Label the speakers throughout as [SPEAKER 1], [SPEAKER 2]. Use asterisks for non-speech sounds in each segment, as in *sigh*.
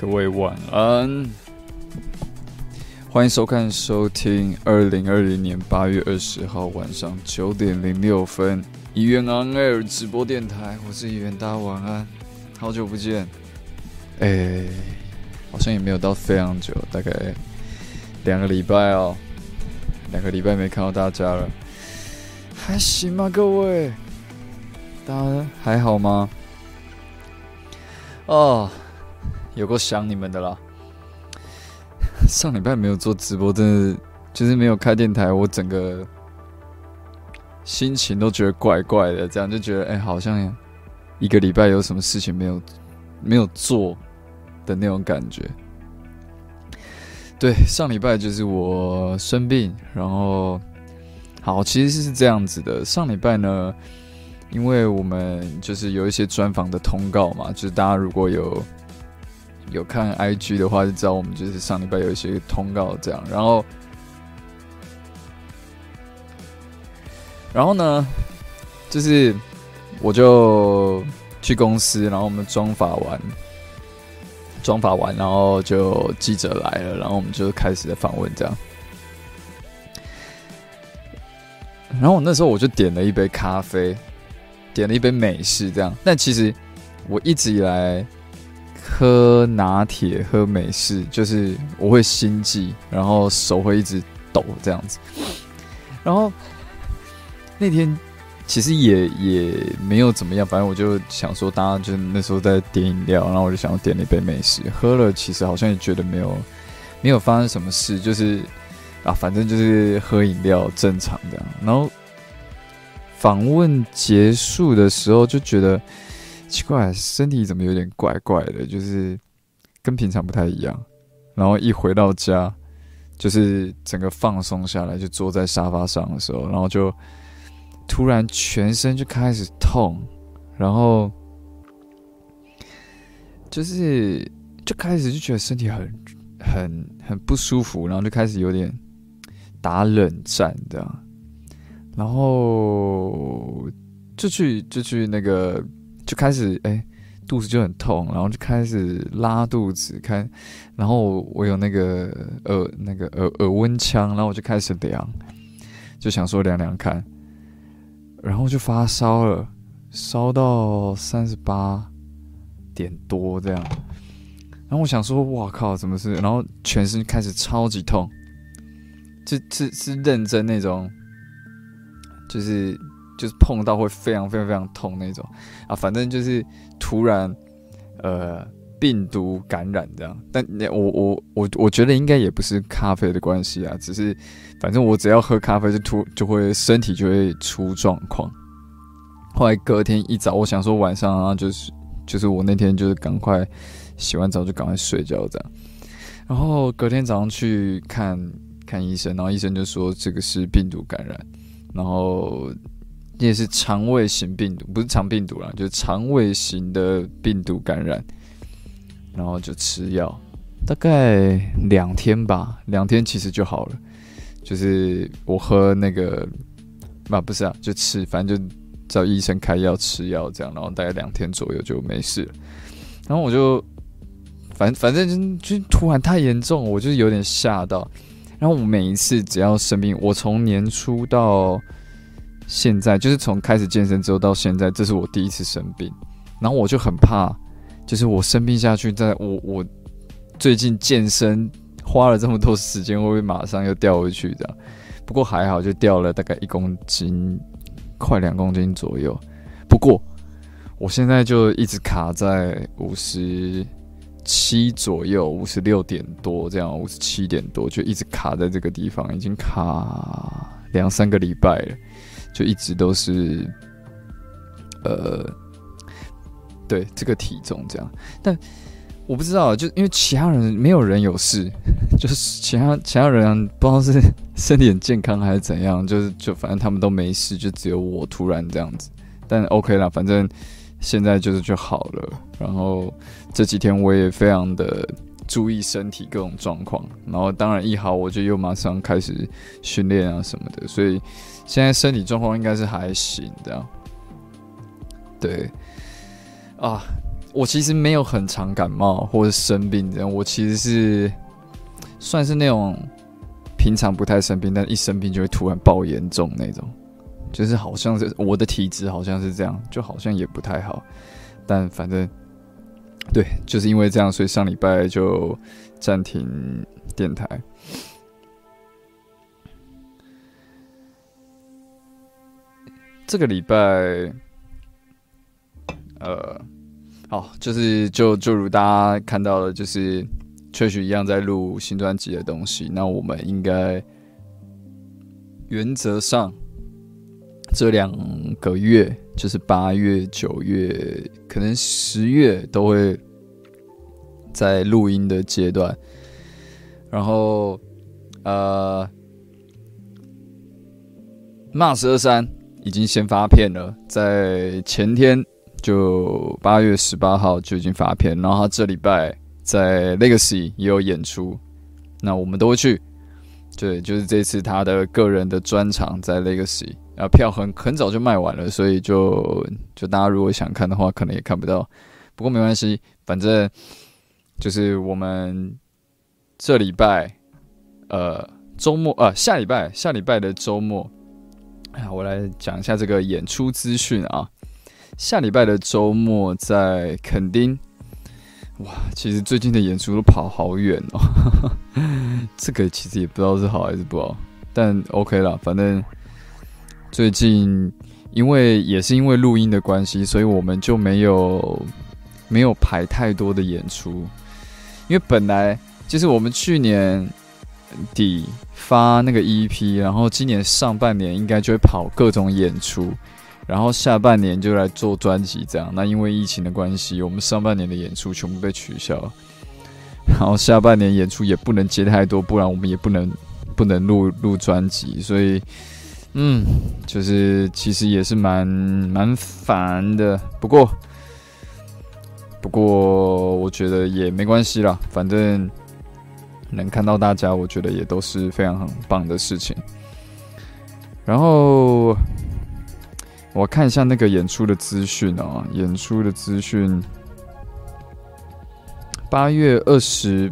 [SPEAKER 1] 各位晚安，欢迎收看收听二零二零年八月二十号晚上九点零六分，怡园 On L 直播电台，我是怡园，大家晚安，好久不见，哎，好像也没有到非常久，大概两个礼拜哦，两个礼拜没看到大家了，还行吗？各位，大家还好吗？哦。有够想你们的啦！*laughs* 上礼拜没有做直播，真的就是没有开电台，我整个心情都觉得怪怪的，这样就觉得哎，好像一个礼拜有什么事情没有没有做的那种感觉。对，上礼拜就是我生病，然后好，其实是这样子的。上礼拜呢，因为我们就是有一些专访的通告嘛，就是大家如果有。有看 IG 的话，就知道我们就是上礼拜有一些通告这样，然后，然后呢，就是我就去公司，然后我们装法完，装法完，然后就记者来了，然后我们就开始的访问这样，然后我那时候我就点了一杯咖啡，点了一杯美式这样，但其实我一直以来。喝拿铁、喝美式，就是我会心悸，然后手会一直抖这样子。然后那天其实也也没有怎么样，反正我就想说，大家就那时候在点饮料，然后我就想要点了一杯美式，喝了，其实好像也觉得没有没有发生什么事，就是啊，反正就是喝饮料正常这样。然后访问结束的时候，就觉得。奇怪，身体怎么有点怪怪的？就是跟平常不太一样。然后一回到家，就是整个放松下来，就坐在沙发上的时候，然后就突然全身就开始痛，然后就是就开始就觉得身体很很很不舒服，然后就开始有点打冷战的，然后就去就去那个。就开始哎，肚子就很痛，然后就开始拉肚子，看，然后我有那个耳那个耳耳温枪，然后我就开始量，就想说量量看，然后就发烧了，烧到三十八点多这样，然后我想说哇靠，怎么是？然后全身开始超级痛，是是是认真那种，就是就是碰到会非常非常非常痛那种。啊，反正就是突然呃病毒感染这样，但我我我我觉得应该也不是咖啡的关系啊，只是反正我只要喝咖啡就突就会身体就会出状况。后来隔天一早，我想说晚上啊，就是就是我那天就是赶快洗完澡就赶快睡觉这样，然后隔天早上去看看医生，然后医生就说这个是病毒感染，然后也是肠胃型病毒，不是肠病毒啦，就是肠胃型的病毒感染，然后就吃药，大概两天吧，两天其实就好了，就是我喝那个啊不是啊，就吃，反正就。找医生开药吃药，这样，然后大概两天左右就没事了。然后我就，反反正就就突然太严重，我就有点吓到。然后我每一次只要生病，我从年初到现在，就是从开始健身之后到现在，这是我第一次生病。然后我就很怕，就是我生病下去，在我我最近健身花了这么多时间，会不会马上又掉回去？这样，不过还好，就掉了大概一公斤。快两公斤左右，不过我现在就一直卡在五十七左右，五十六点多这样，五十七点多就一直卡在这个地方，已经卡两三个礼拜了，就一直都是呃，对这个体重这样，但。我不知道，就因为其他人没有人有事，*laughs* 就是其他其他人不知道是身体很健康还是怎样，就是就反正他们都没事，就只有我突然这样子。但 OK 啦，反正现在就是就好了。然后这几天我也非常的注意身体各种状况，然后当然一好我就又马上开始训练啊什么的，所以现在身体状况应该是还行的。对，啊。我其实没有很常感冒或者生病这样，我其实是算是那种平常不太生病，但一生病就会突然爆严重那种，就是好像是我的体质好像是这样，就好像也不太好，但反正对，就是因为这样，所以上礼拜就暂停电台。这个礼拜，呃。好，就是就就如大家看到的，就是确实一样在录新专辑的东西。那我们应该原则上这两个月，就是八月、九月，可能十月都会在录音的阶段。然后，呃 m a s 二三已经先发片了，在前天。就八月十八号就已经发片，然后他这礼拜在 Legacy 也有演出，那我们都会去。对，就是这次他的个人的专场在 Legacy，啊，票很很早就卖完了，所以就就大家如果想看的话，可能也看不到。不过没关系，反正就是我们这礼拜，呃，周末啊，下礼拜下礼拜的周末，啊，我来讲一下这个演出资讯啊。下礼拜的周末在垦丁，哇！其实最近的演出都跑好远哦，*laughs* 这个其实也不知道是好还是不好，但 OK 了，反正最近因为也是因为录音的关系，所以我们就没有没有排太多的演出，因为本来就是我们去年底发那个 EP，然后今年上半年应该就会跑各种演出。然后下半年就来做专辑，这样。那因为疫情的关系，我们上半年的演出全部被取消。然后下半年演出也不能接太多，不然我们也不能不能录录专辑。所以，嗯，就是其实也是蛮蛮烦的。不过，不过我觉得也没关系啦，反正能看到大家，我觉得也都是非常很棒的事情。然后。我看一下那个演出的资讯啊，演出的资讯，八月二十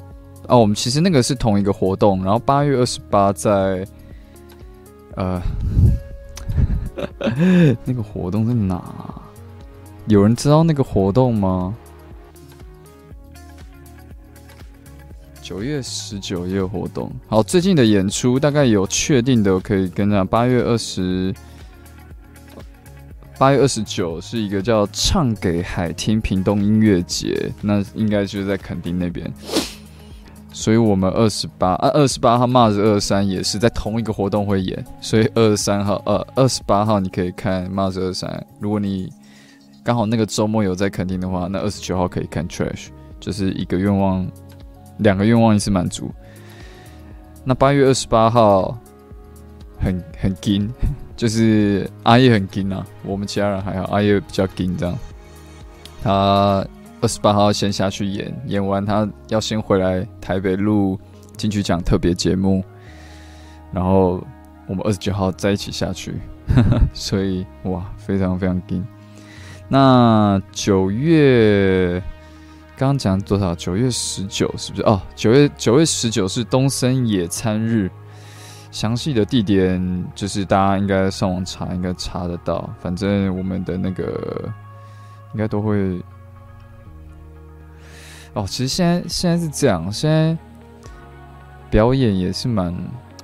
[SPEAKER 1] 哦，我们其实那个是同一个活动，然后八月二十八在，呃，*laughs* 那个活动在哪？有人知道那个活动吗？九月十九也有活动。好，最近的演出大概有确定的，可以跟上。八月二十，八月二十九是一个叫“唱给海听”屏东音乐节，那应该就是在垦丁那边。所以我们二十八啊，二十八号 Mars 二三也是在同一个活动会演，所以二十三号二二十八号你可以看 Mars 二三。如果你刚好那个周末有在垦丁的话，那二十九号可以看 Trash，就是一个愿望，两个愿望一次满足。那八月二十八号很很紧，*laughs* 就是阿叶很紧啊，我们其他人还好，阿叶比较紧这样，他。二十八号先下去演，演完他要先回来台北录金曲奖特别节目，然后我们二十九号再一起下去，*laughs* 所以哇，非常非常紧。那九月刚讲多少？九月十九是不是？哦，九月九月十九是东森野餐日，详细的地点就是大家应该上网查，应该查得到。反正我们的那个应该都会。哦，其实现在现在是这样，现在表演也是蛮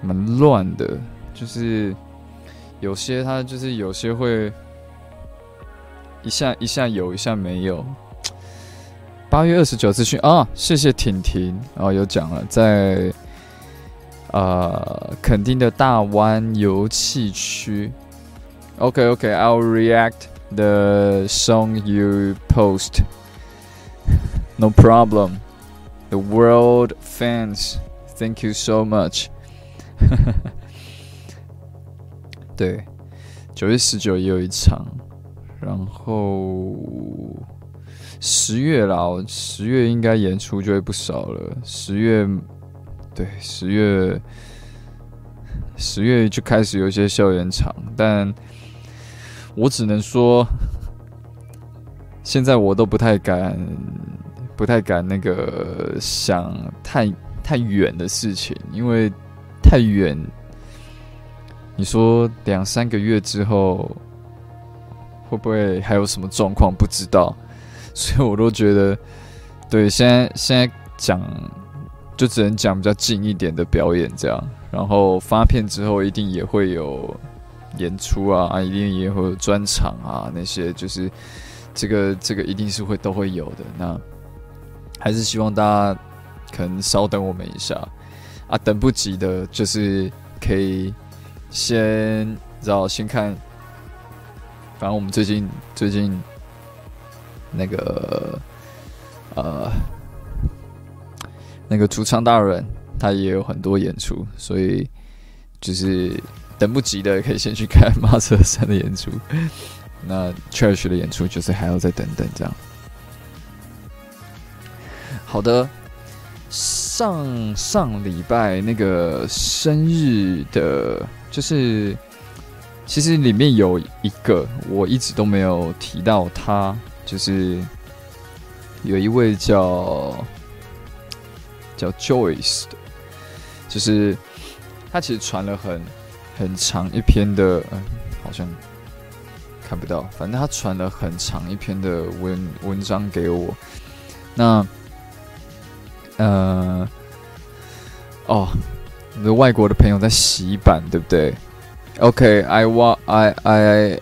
[SPEAKER 1] 蛮乱的，就是有些他就是有些会一下一下有，一下没有。八月二十九资讯啊，谢谢婷婷，然后有讲了，在呃垦丁的大湾油气区。OK OK，I'll react the song you post. No problem. The world fans, thank you so much. 对，九月十九也有一场，然后十月啦，十月应该演出就会不少了。十月，对，十月，十月就开始有一些校园场，但我只能说，现在我都不太敢。不太敢那个想太太远的事情，因为太远，你说两三个月之后会不会还有什么状况？不知道，所以我都觉得，对，现在现在讲就只能讲比较近一点的表演这样，然后发片之后一定也会有演出啊，一定也会有专场啊，那些就是这个这个一定是会都会有的那。还是希望大家可能稍等我们一下啊，等不及的，就是可以先知道先看。反正我们最近最近那个呃那个主唱大人他也有很多演出，所以就是等不及的可以先去看马车山的演出。那 Church 的演出就是还要再等等这样。好的，上上礼拜那个生日的，就是其实里面有一个我一直都没有提到他，就是有一位叫叫 Joyce 的，就是他其实传了很很长一篇的，嗯，好像看不到，反正他传了很长一篇的文文章给我，那。呃，哦，你的外国的朋友在洗版，对不对？OK，I want I I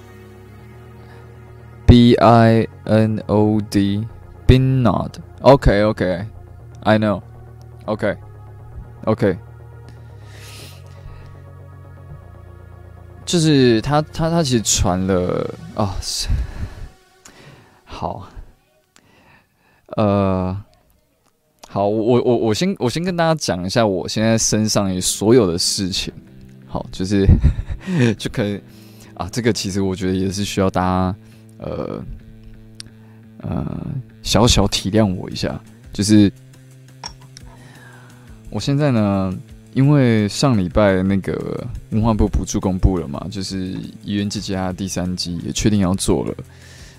[SPEAKER 1] B I N O D Binod。OK OK，I know。OK OK，就是他他他其实传了啊，好，呃。好，我我我先我先跟大家讲一下我现在身上所有的事情。好，就是 *laughs* 就可以啊，这个其实我觉得也是需要大家呃呃小小体谅我一下。就是我现在呢，因为上礼拜那个文化部补助公布了嘛，就是《医院之家》第三季也确定要做了，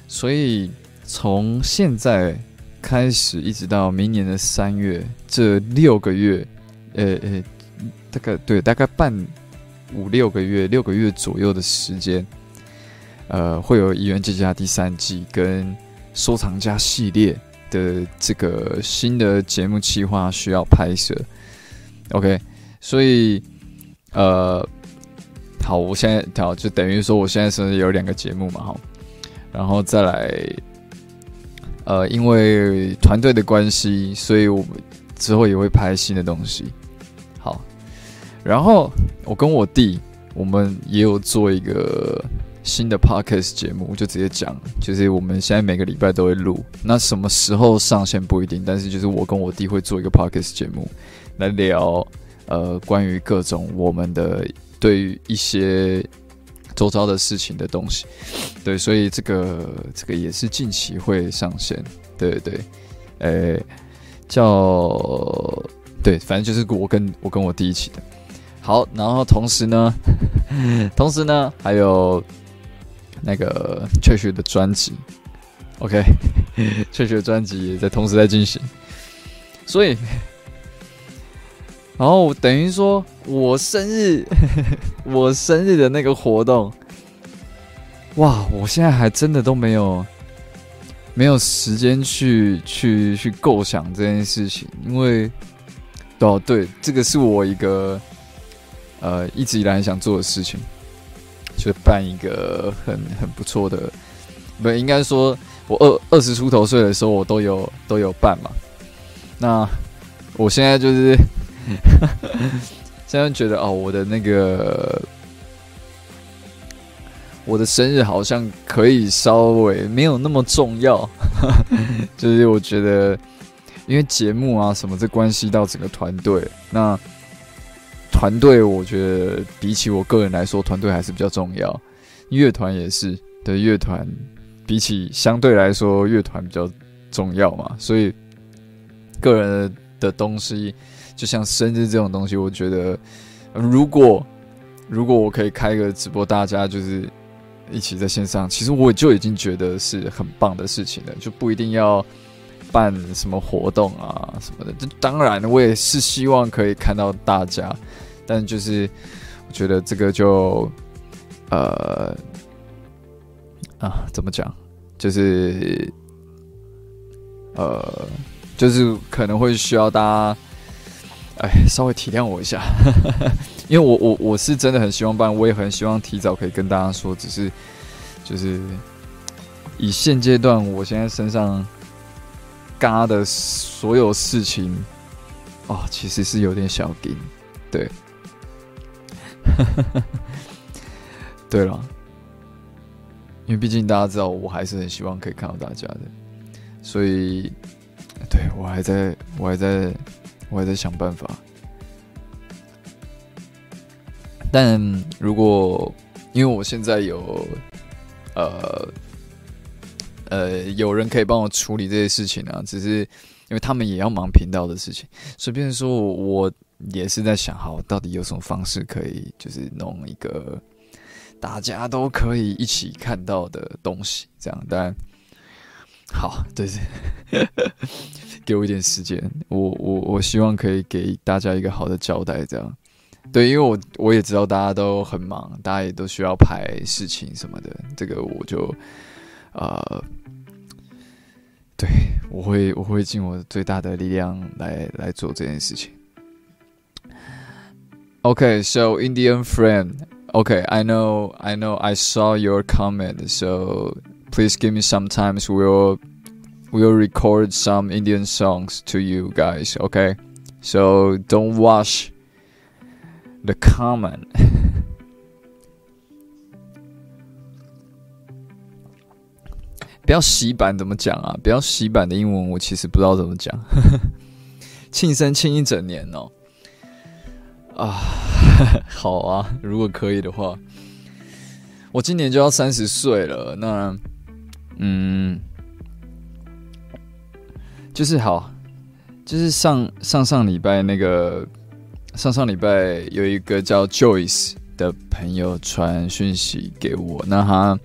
[SPEAKER 1] 所以从现在。开始一直到明年的三月，这六个月，呃呃，大概对，大概半五六个月，六个月左右的时间，呃，会有《一元之家》第三季跟收藏家系列的这个新的节目计划需要拍摄，OK，所以呃，好，我现在好就等于说我现在是有两个节目嘛，哈，然后再来，呃，因为团队的关系，所以我们之后也会拍新的东西，好，然后我跟我弟，我们也有做一个。新的 podcast 节目就直接讲，就是我们现在每个礼拜都会录，那什么时候上线不一定，但是就是我跟我弟会做一个 podcast 节目，来聊呃关于各种我们的对于一些周遭的事情的东西，对，所以这个这个也是近期会上线，对对对，呃叫对，反正就是我跟我跟我弟一起的，好，然后同时呢，*laughs* 同时呢还有。那个雀雪的专辑，OK，*laughs* 雀雪专辑也在同时在进行，所以，*laughs* 然后等于说我生日，*laughs* 我生日的那个活动，哇，我现在还真的都没有没有时间去去去构想这件事情，因为，哦，对，这个是我一个呃一直以来想做的事情。就办一个很很不错的，不应该说，我二二十出头岁的时候，我都有都有办嘛。那我现在就是 *laughs* 现在觉得哦，我的那个我的生日好像可以稍微没有那么重要，*laughs* 就是我觉得因为节目啊什么，这关系到整个团队那。团队，我觉得比起我个人来说，团队还是比较重要。乐团也是，对乐团比起相对来说，乐团比较重要嘛。所以个人的东西，就像生日这种东西，我觉得如果如果我可以开个直播，大家就是一起在线上，其实我就已经觉得是很棒的事情了，就不一定要办什么活动啊什么的。这当然，我也是希望可以看到大家。但就是，我觉得这个就，呃，啊，怎么讲？就是，呃，就是可能会需要大家，哎，稍微体谅我一下，*laughs* 因为我我我是真的很希望办，我也很希望提早可以跟大家说，只是，就是以现阶段我现在身上嘎的所有事情，哦，其实是有点小紧，对。哈 *laughs* 哈对了，因为毕竟大家知道，我还是很希望可以看到大家的，所以，对我还在，我还在，我还在想办法。但如果因为我现在有，呃，呃，有人可以帮我处理这些事情啊，只是因为他们也要忙频道的事情，随便说我。也是在想，好，到底有什么方式可以，就是弄一个大家都可以一起看到的东西，这样。但好，对对，给我一点时间，我我我希望可以给大家一个好的交代，这样。对，因为我我也知道大家都很忙，大家也都需要排事情什么的，这个我就呃，对我会我会尽我最大的力量来来做这件事情。Okay, so Indian friend. Okay, I know, I know, I saw your comment. So please give me some time. We'll we'll record some Indian songs to you guys. Okay, so don't watch the comment. 不要洗版怎么讲啊？不要洗版的英文我其实不知道怎么讲。庆生庆一整年哦。 *laughs* *laughs* 啊，*laughs* 好啊！如果可以的话，我今年就要三十岁了。那，嗯，就是好，就是上上上礼拜那个上上礼拜有一个叫 Joyce 的朋友传讯息给我，那他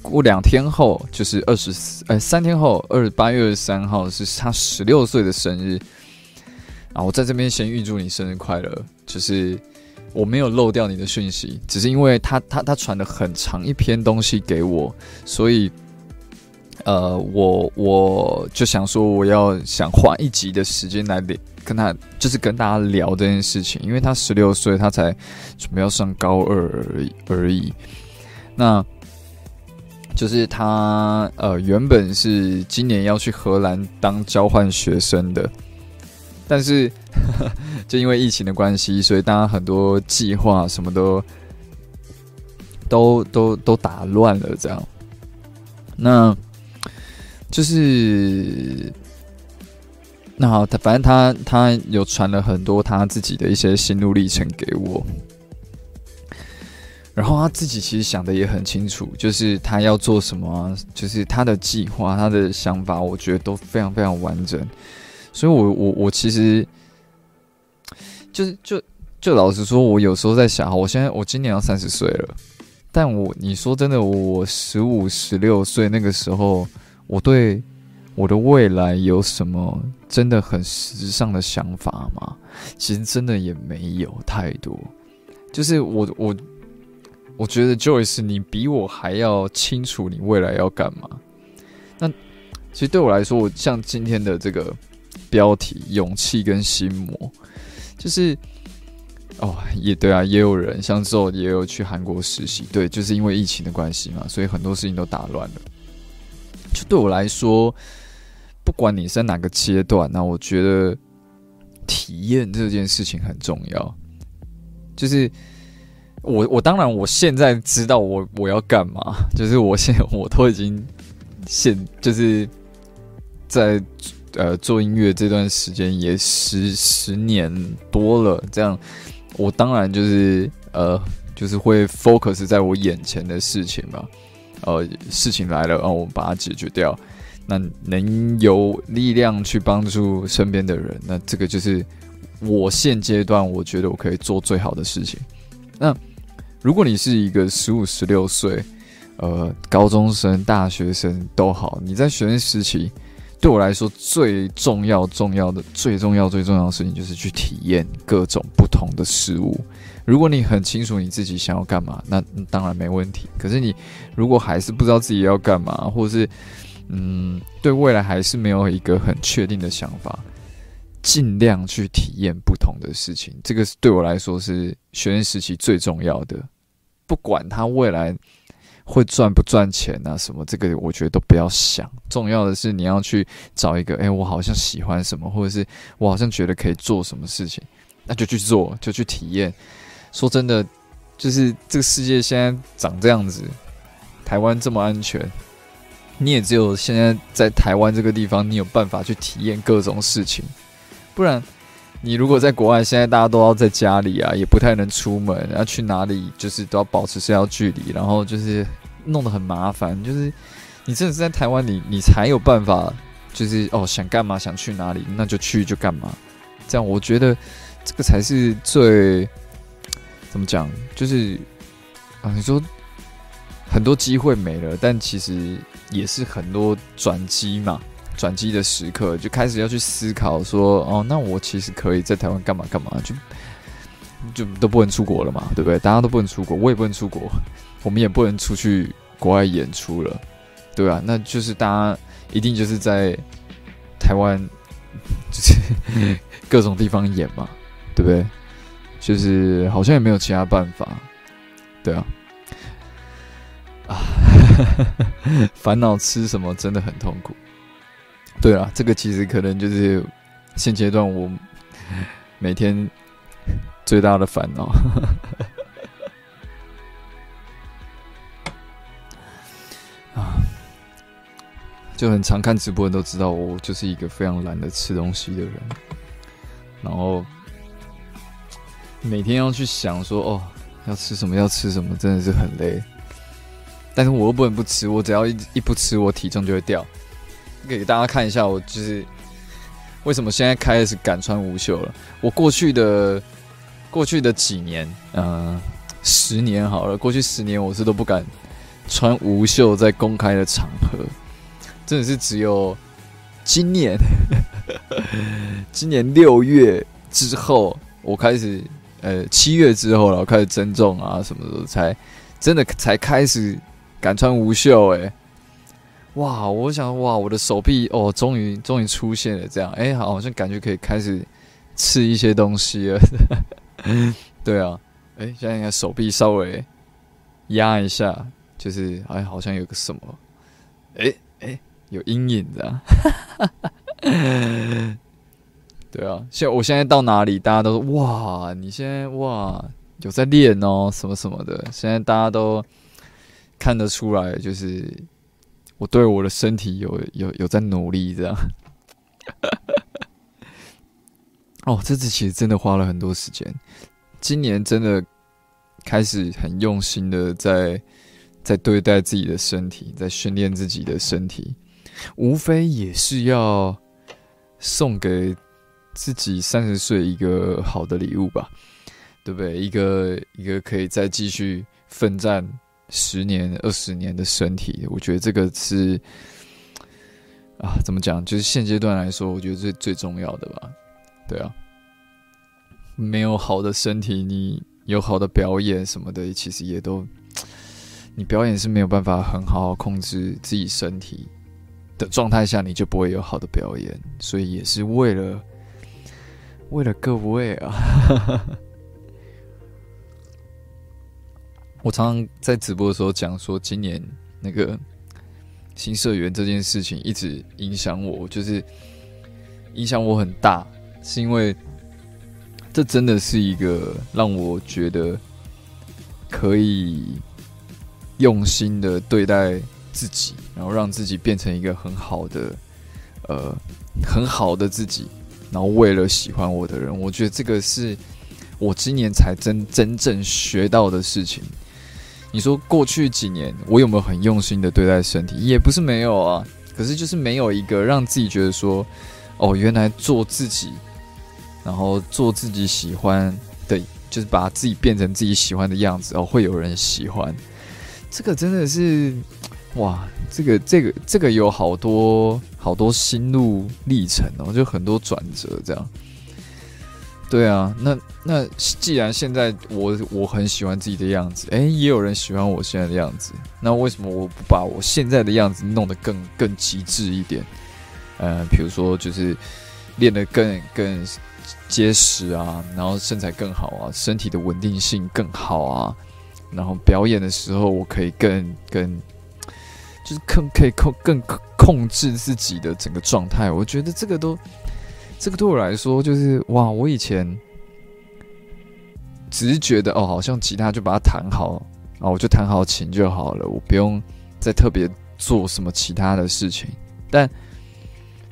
[SPEAKER 1] 过两天后就是二十四，哎，三天后二八月二十三号是他十六岁的生日。啊，我在这边先预祝你生日快乐。就是我没有漏掉你的讯息，只是因为他他他传了很长一篇东西给我，所以呃，我我就想说，我要想花一集的时间来跟他，就是跟大家聊这件事情，因为他十六岁，他才准备要上高二而已而已。那就是他呃，原本是今年要去荷兰当交换学生的，但是 *laughs* 就因为疫情的关系，所以大家很多计划什么都都都都打乱了，这样。那就是，那好，他反正他他有传了很多他自己的一些心路历程给我，然后他自己其实想的也很清楚，就是他要做什么，就是他的计划、他的想法，我觉得都非常非常完整。所以，我我我其实就是就就老实说，我有时候在想，我现在我今年要三十岁了，但我你说真的，我十五十六岁那个时候。我对我的未来有什么真的很时尚的想法吗？其实真的也没有太多。就是我我我觉得 Joyce，你比我还要清楚你未来要干嘛。那其实对我来说，我像今天的这个标题“勇气跟心魔”，就是哦，也对啊，也有人像之后也有去韩国实习，对，就是因为疫情的关系嘛，所以很多事情都打乱了。就对我来说，不管你在哪个阶段，那我觉得体验这件事情很重要。就是我，我当然我现在知道我我要干嘛，就是我现我都已经现就是在呃做音乐这段时间也十十年多了，这样我当然就是呃就是会 focus 在我眼前的事情吧。呃，事情来了，然后我把它解决掉。那能有力量去帮助身边的人，那这个就是我现阶段我觉得我可以做最好的事情。那如果你是一个十五、十六岁，呃，高中生、大学生都好，你在学生时期，对我来说最重要、重要的、最重要、最重要的事情就是去体验各种不同的事物。如果你很清楚你自己想要干嘛，那当然没问题。可是你如果还是不知道自己要干嘛，或者是嗯，对未来还是没有一个很确定的想法，尽量去体验不同的事情。这个是对我来说是学生时期最重要的。不管他未来会赚不赚钱啊什么，这个我觉得都不要想。重要的是你要去找一个，哎，我好像喜欢什么，或者是我好像觉得可以做什么事情，那就去做，就去体验。说真的，就是这个世界现在长这样子，台湾这么安全，你也只有现在在台湾这个地方，你有办法去体验各种事情。不然，你如果在国外，现在大家都要在家里啊，也不太能出门，要去哪里就是都要保持社交距离，然后就是弄得很麻烦。就是你真的是在台湾，你你才有办法，就是哦想干嘛想去哪里，那就去就干嘛。这样我觉得这个才是最。怎么讲？就是啊，你说很多机会没了，但其实也是很多转机嘛，转机的时刻就开始要去思考说，哦，那我其实可以在台湾干嘛干嘛，就就都不能出国了嘛，对不对？大家都不能出国，我也不能出国，我们也不能出去国外演出了，对吧？那就是大家一定就是在台湾，就是 *laughs* 各种地方演嘛，对不对？就是好像也没有其他办法，对啊，啊，*laughs* 烦恼吃什么真的很痛苦。对啊，这个其实可能就是现阶段我每天最大的烦恼。*laughs* 啊，就很常看直播的都知道，我就是一个非常懒得吃东西的人，然后。每天要去想说哦，要吃什么要吃什么，真的是很累。但是我又不能不吃，我只要一一不吃，我体重就会掉。给大家看一下，我就是为什么现在开始敢穿无袖了。我过去的过去的几年，嗯，十年好了，过去十年我是都不敢穿无袖在公开的场合，真的是只有今年，*laughs* 今年六月之后，我开始。呃，七月之后了，开始增重啊，什么的才真的才开始敢穿无袖。哎，哇，我想哇，我的手臂哦，终于终于出现了这样，哎，好像感觉可以开始吃一些东西了。*laughs* 对啊，哎，现在看手臂稍微压一下，就是哎，好像有个什么，哎哎，有阴影的。*laughs* 对啊，现我现在到哪里，大家都说哇，你现在哇有在练哦，什么什么的。现在大家都看得出来，就是我对我的身体有有有在努力这样。*laughs* 哦，这次其实真的花了很多时间。今年真的开始很用心的在在对待自己的身体，在训练自己的身体，无非也是要送给自己三十岁一个好的礼物吧，对不对？一个一个可以再继续奋战十年、二十年的身体，我觉得这个是啊，怎么讲？就是现阶段来说，我觉得最最重要的吧。对啊，没有好的身体，你有好的表演什么的，其实也都，你表演是没有办法很好好控制自己身体的状态下，你就不会有好的表演。所以也是为了，为了各位啊，我常常在直播的时候讲说，今年那个新社员这件事情一直影响我，就是影响我很大。是因为这真的是一个让我觉得可以用心的对待自己，然后让自己变成一个很好的呃很好的自己，然后为了喜欢我的人，我觉得这个是我今年才真真正学到的事情。你说过去几年我有没有很用心的对待身体？也不是没有啊，可是就是没有一个让自己觉得说，哦，原来做自己。然后做自己喜欢的，就是把自己变成自己喜欢的样子哦，会有人喜欢。这个真的是，哇，这个这个这个有好多好多心路历程哦，就很多转折这样。对啊，那那既然现在我我很喜欢自己的样子，诶，也有人喜欢我现在的样子，那为什么我不把我现在的样子弄得更更极致一点？呃，比如说就是练得更更。结实啊，然后身材更好啊，身体的稳定性更好啊，然后表演的时候我可以更更，就是更可以控更控制自己的整个状态。我觉得这个都，这个对我来说就是哇，我以前只是觉得哦，好像吉他就把它弹好啊，我就弹好琴就好了，我不用再特别做什么其他的事情，但。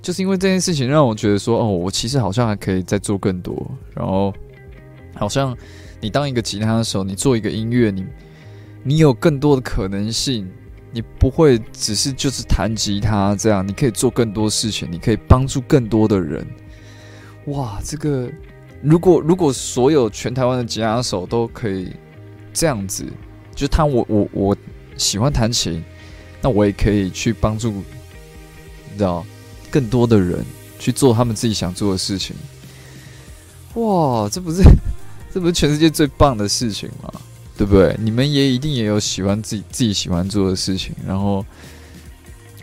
[SPEAKER 1] 就是因为这件事情，让我觉得说，哦，我其实好像还可以再做更多。然后，好像你当一个吉他手，你做一个音乐，你你有更多的可能性。你不会只是就是弹吉他这样，你可以做更多事情，你可以帮助更多的人。哇，这个如果如果所有全台湾的吉他手都可以这样子，就他我我我喜欢弹琴，那我也可以去帮助，你知道。更多的人去做他们自己想做的事情，哇，这不是 *laughs* 这不是全世界最棒的事情吗？对不对？你们也一定也有喜欢自己自己喜欢做的事情，然后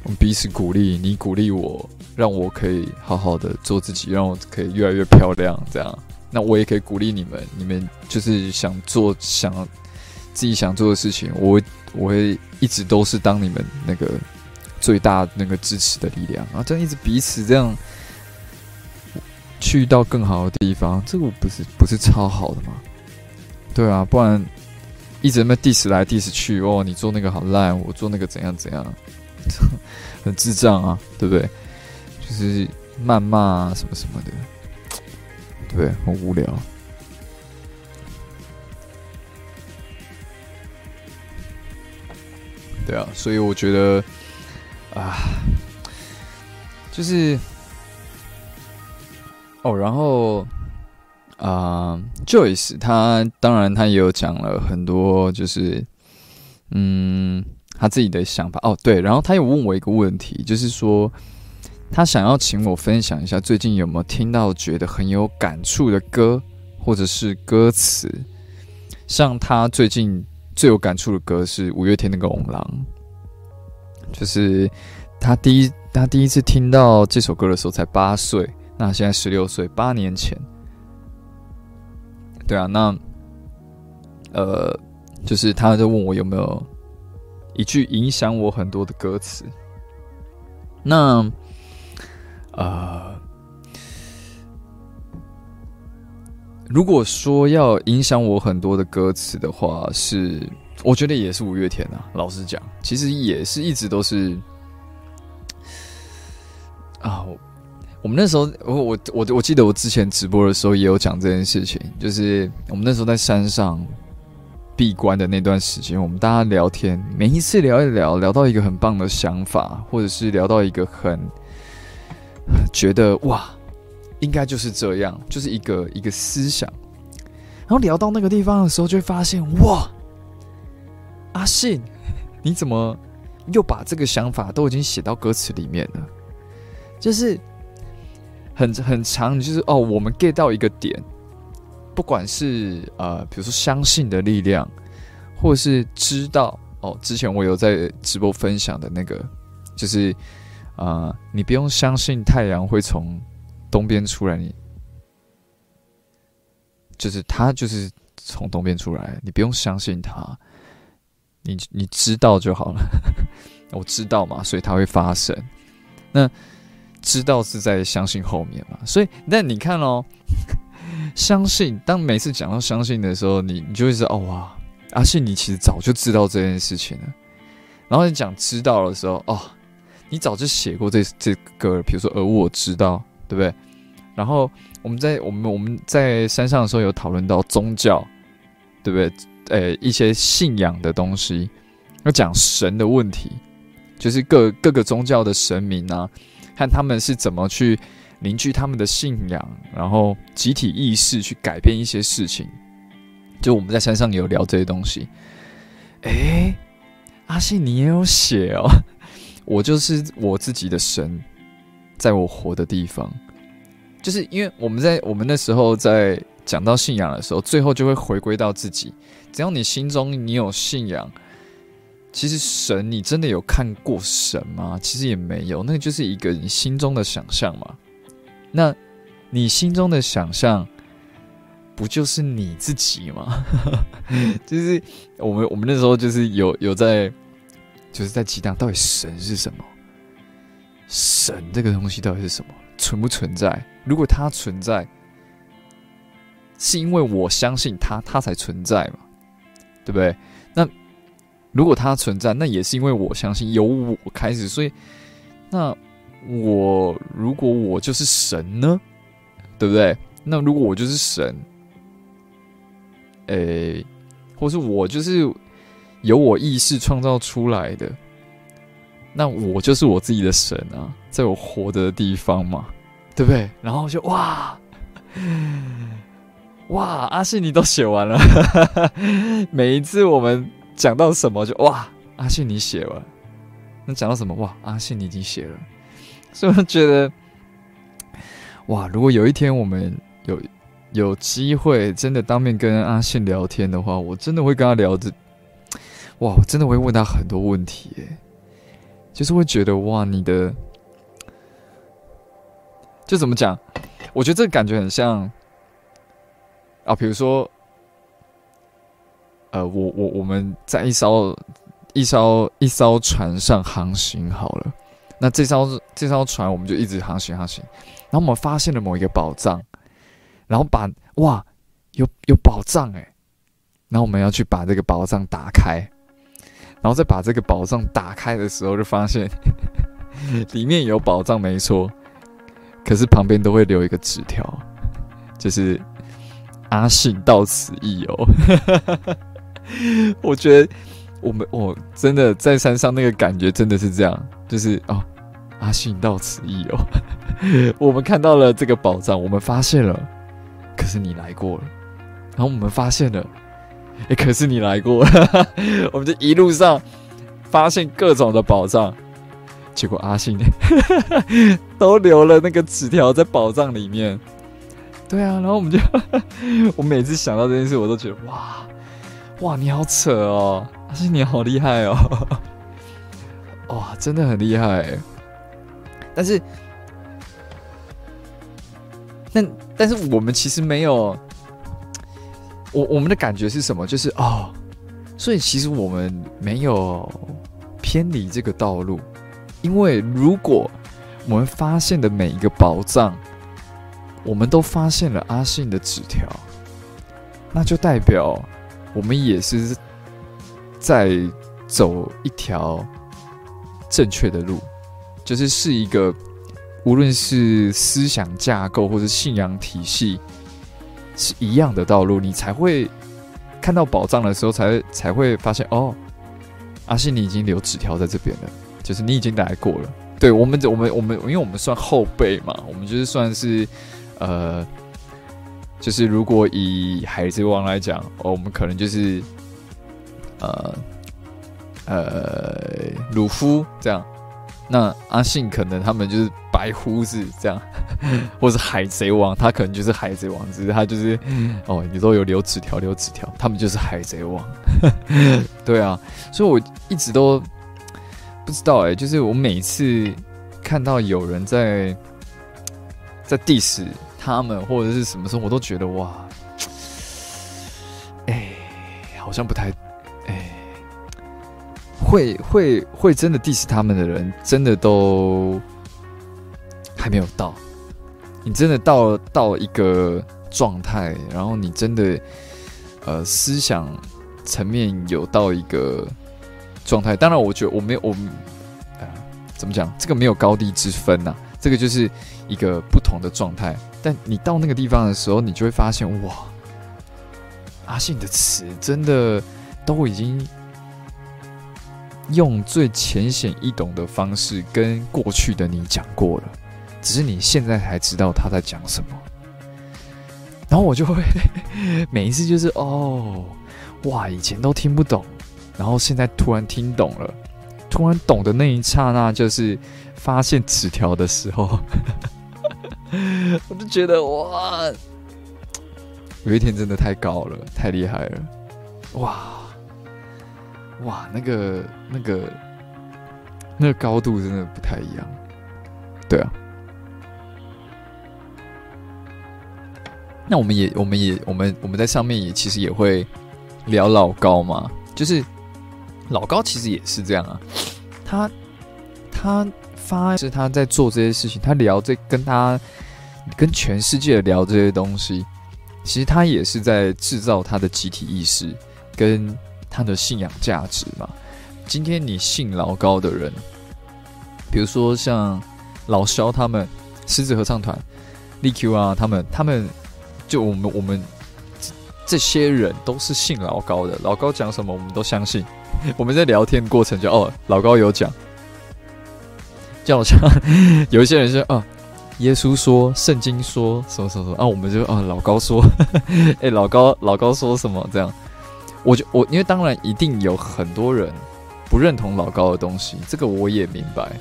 [SPEAKER 1] 我们彼此鼓励，你鼓励我，让我可以好好的做自己，让我可以越来越漂亮。这样，那我也可以鼓励你们，你们就是想做想自己想做的事情，我我会一直都是当你们那个。最大那个支持的力量啊，这样一直彼此这样去到更好的地方，这个不是不是超好的吗？对啊，不然一直那 diss 来 diss 去哦，你做那个好烂，我做那个怎样怎样，*laughs* 很智障啊，对不对？就是谩骂啊什么什么的，对，很无聊。对啊，所以我觉得。啊，就是哦，然后啊，Joyce 他当然他也有讲了很多，就是嗯，他自己的想法哦，对，然后他有问我一个问题，就是说他想要请我分享一下最近有没有听到觉得很有感触的歌或者是歌词，像他最近最有感触的歌是五月天那个《红狼》。就是他第一他第一次听到这首歌的时候才八岁，那现在十六岁，八年前。对啊，那呃，就是他就问我有没有一句影响我很多的歌词。那呃，如果说要影响我很多的歌词的话，是我觉得也是五月天啊。老实讲，其实也是一直都是啊。我们那时候，我我我我记得我之前直播的时候也有讲这件事情，就是我们那时候在山上闭关的那段时间，我们大家聊天，每一次聊一聊，聊到一个很棒的想法，或者是聊到一个很觉得哇，应该就是这样，就是一个一个思想，然后聊到那个地方的时候，就会发现哇，阿信，你怎么又把这个想法都已经写到歌词里面了？就是。很很长，就是哦，我们 get 到一个点，不管是呃，比如说相信的力量，或是知道哦，之前我有在直播分享的那个，就是啊，你不用相信太阳会从东边出来，你就是它就是从东边出来，你不用相信它，你你知道就好了，*laughs* 我知道嘛，所以它会发生，那。知道是在相信后面嘛，所以但你看哦，*laughs* 相信当每次讲到相信的时候，你你就会知道哦哇，阿信你其实早就知道这件事情了。然后你讲知道的时候，哦，你早就写过这这个，比如说而我知道，对不对？然后我们在我们我们在山上的时候有讨论到宗教，对不对？呃，一些信仰的东西，要讲神的问题，就是各各个宗教的神明啊。看他们是怎么去凝聚他们的信仰，然后集体意识去改变一些事情。就我们在山上有聊这些东西。哎，阿信你也有写哦，我就是我自己的神，在我活的地方，就是因为我们在我们那时候在讲到信仰的时候，最后就会回归到自己。只要你心中你有信仰。其实神，你真的有看过神吗？其实也没有，那就是一个你心中的想象嘛。那你心中的想象，不就是你自己吗？*laughs* 就是我们我们那时候就是有有在，就是在激荡，到底神是什么？神这个东西到底是什么？存不存在？如果它存在，是因为我相信它，它才存在嘛？对不对？那。如果它存在，那也是因为我相信由我开始，所以那我如果我就是神呢，对不对？那如果我就是神，诶，或是我就是由我意识创造出来的，那我就是我自己的神啊，在我活的地方嘛，对不对？然后就哇 *laughs* 哇，阿信你都写完了，*laughs* 每一次我们。讲到什么就哇，阿信你写了。那讲到什么哇，阿信你已经写了。所以我觉得，哇，如果有一天我们有有机会真的当面跟阿信聊天的话，我真的会跟他聊着，哇，我真的会问他很多问题，哎，就是会觉得哇，你的就怎么讲？我觉得这个感觉很像啊，比如说。呃，我我我们在一艘一艘一艘船上航行好了，那这艘这艘船我们就一直航行航行，然后我们发现了某一个宝藏，然后把哇有有宝藏哎，然后我们要去把这个宝藏打开，然后再把这个宝藏打开的时候，就发现 *laughs* 里面有宝藏没错，可是旁边都会留一个纸条，就是阿信到此一游。*laughs* 我觉得我们我真的在山上那个感觉真的是这样，就是哦，阿信到此一游，*laughs* 我们看到了这个宝藏，我们发现了，可是你来过了，然后我们发现了，哎，可是你来过，*laughs* 我们就一路上发现各种的宝藏，结果阿信 *laughs* 都留了那个纸条在宝藏里面，对啊，然后我们就 *laughs* 我每次想到这件事，我都觉得哇。哇，你好扯哦！阿信，你好厉害哦！哇，真的很厉害。但是，但但是我们其实没有，我我们的感觉是什么？就是哦，所以其实我们没有偏离这个道路，因为如果我们发现的每一个宝藏，我们都发现了阿信的纸条，那就代表我们也是在走一条正确的路。就是是一个，无论是思想架构或者信仰体系是一样的道路，你才会看到宝藏的时候，才才会发现哦，阿信你已经留纸条在这边了，就是你已经来过了。对我们，我们，我们，因为我们算后辈嘛，我们就是算是呃，就是如果以海贼王来讲，哦，我们可能就是呃呃鲁夫这样。那阿信可能他们就是白胡子这样，或是海贼王，他可能就是海贼王，只是他就是哦，你都有留纸条，留纸条，他们就是海贼王。*laughs* 对啊，所以我一直都不知道哎，就是我每次看到有人在在 diss 他们或者是什么时候，我都觉得哇，哎，好像不太哎。会会会真的 diss 他们的人，真的都还没有到。你真的到到一个状态，然后你真的呃思想层面有到一个状态。当然，我觉得我没有我呃怎么讲，这个没有高低之分呐，这个就是一个不同的状态。但你到那个地方的时候，你就会发现哇，阿信的词真的都已经。用最浅显易懂的方式跟过去的你讲过了，只是你现在才知道他在讲什么。然后我就会 *laughs* 每一次就是哦，哇，以前都听不懂，然后现在突然听懂了，突然懂的那一刹那，就是发现纸条的时候，*laughs* 我就觉得哇，有一天真的太高了，太厉害了，哇！哇，那个、那个、那个高度真的不太一样，对啊。那我们也、我们也、我们、我们在上面也其实也会聊老高嘛，就是老高其实也是这样啊。他他发是他在做这些事情，他聊这跟他跟全世界聊这些东西，其实他也是在制造他的集体意识跟。他的信仰价值嘛，今天你信老高的人，比如说像老肖他们狮子合唱团、力 Q 啊，他们他们就我们我们这些人都是信老高的，老高讲什么我们都相信。我们在聊天过程就哦，老高有讲，就好像 *laughs* 有一些人说哦，耶稣说、圣经说什么什么什么啊，我们就啊老高说，*laughs* 哎老高老高说什么这样。我就我，因为当然一定有很多人不认同老高的东西，这个我也明白，